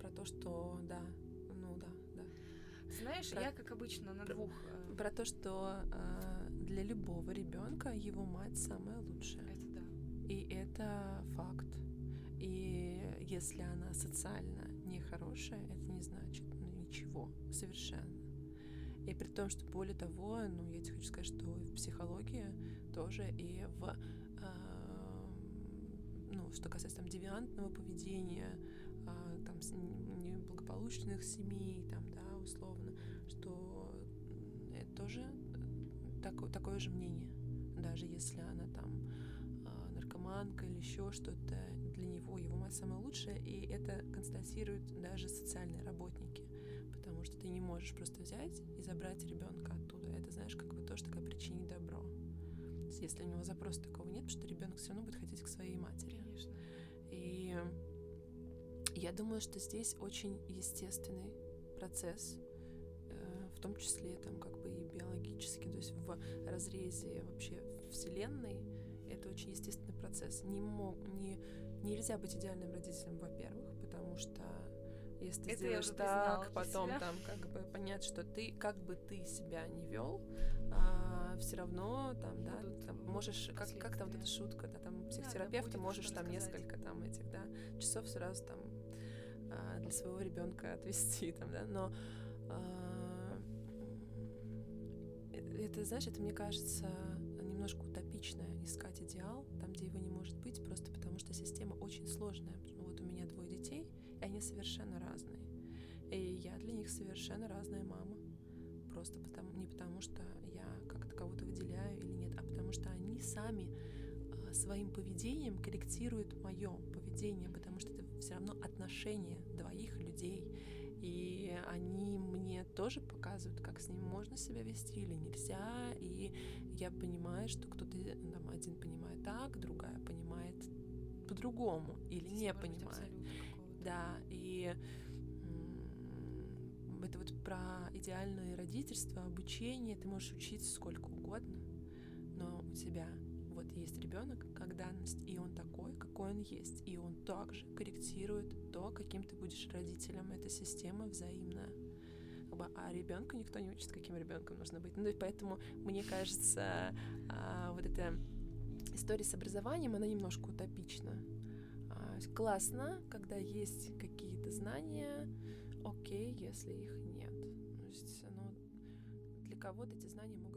Про то, что, да, ну да, да.
Знаешь, про... я, как обычно, на двух...
Про то, что для любого ребенка его мать самая лучшая.
Это да.
И это факт. И если она социально нехорошая, это не значит ну, ничего совершенно. И при том, что более того, ну, я тебе хочу сказать, что в психологии тоже и в э, ну, что касается там девиантного поведения, э, там неблагополучных семей, там, да, условно, что это тоже так, такое же мнение. Даже если она там э, наркоманка или еще что-то, для него его мать самая лучшая, и это констатируют даже социальные работники. Потому что ты не можешь просто взять и забрать ребенка оттуда. Это, знаешь, как бы тоже такая причинить добро. Если у него запроса такого нет, потому что ребенок все равно будет хотеть к своей матери.
Конечно.
И я думаю, что здесь очень естественный процесс, э, в том числе там как бы и биологически, то есть в разрезе вообще Вселенной это очень естественный процесс. Не мог, не, нельзя быть идеальным родителем, во-первых, потому что если ты это сделаешь так, потом себя. там как бы понять, что ты, как бы ты себя не вел, а, все равно там, да, Будут там можешь, как, как там вот эта шутка, да, там психотерапевт, да, можешь там сказать. несколько там этих, да, часов сразу там а, для своего ребенка отвести, там, да, но а, это, знаешь, это, мне кажется, немножко утопично искать идеал там, где его не может быть, просто потому что система очень сложная. Вот у меня двое детей, и они совершенно разные. И я для них совершенно разная мама. Просто потому, не потому, что я как-то кого-то выделяю или нет, а потому что они сами а, своим поведением корректируют мое поведение, потому что это все равно отношения двоих людей. И они мне тоже показывают, как с ним можно себя вести или нельзя. И я понимаю, что кто-то там один понимает так, другая понимает по-другому или не понимает. Да, и это вот про идеальное родительство, обучение, ты можешь учиться сколько угодно, но у тебя есть ребенок как данность, и он такой, какой он есть, и он также корректирует то, каким ты будешь родителем. Эта система взаимная. А ребенку никто не учит, каким ребенком нужно быть. Ну поэтому мне кажется, а, вот эта история с образованием, она немножко утопична. А, классно, когда есть какие-то знания, окей, если их нет. То есть, ну, для кого-то эти знания могут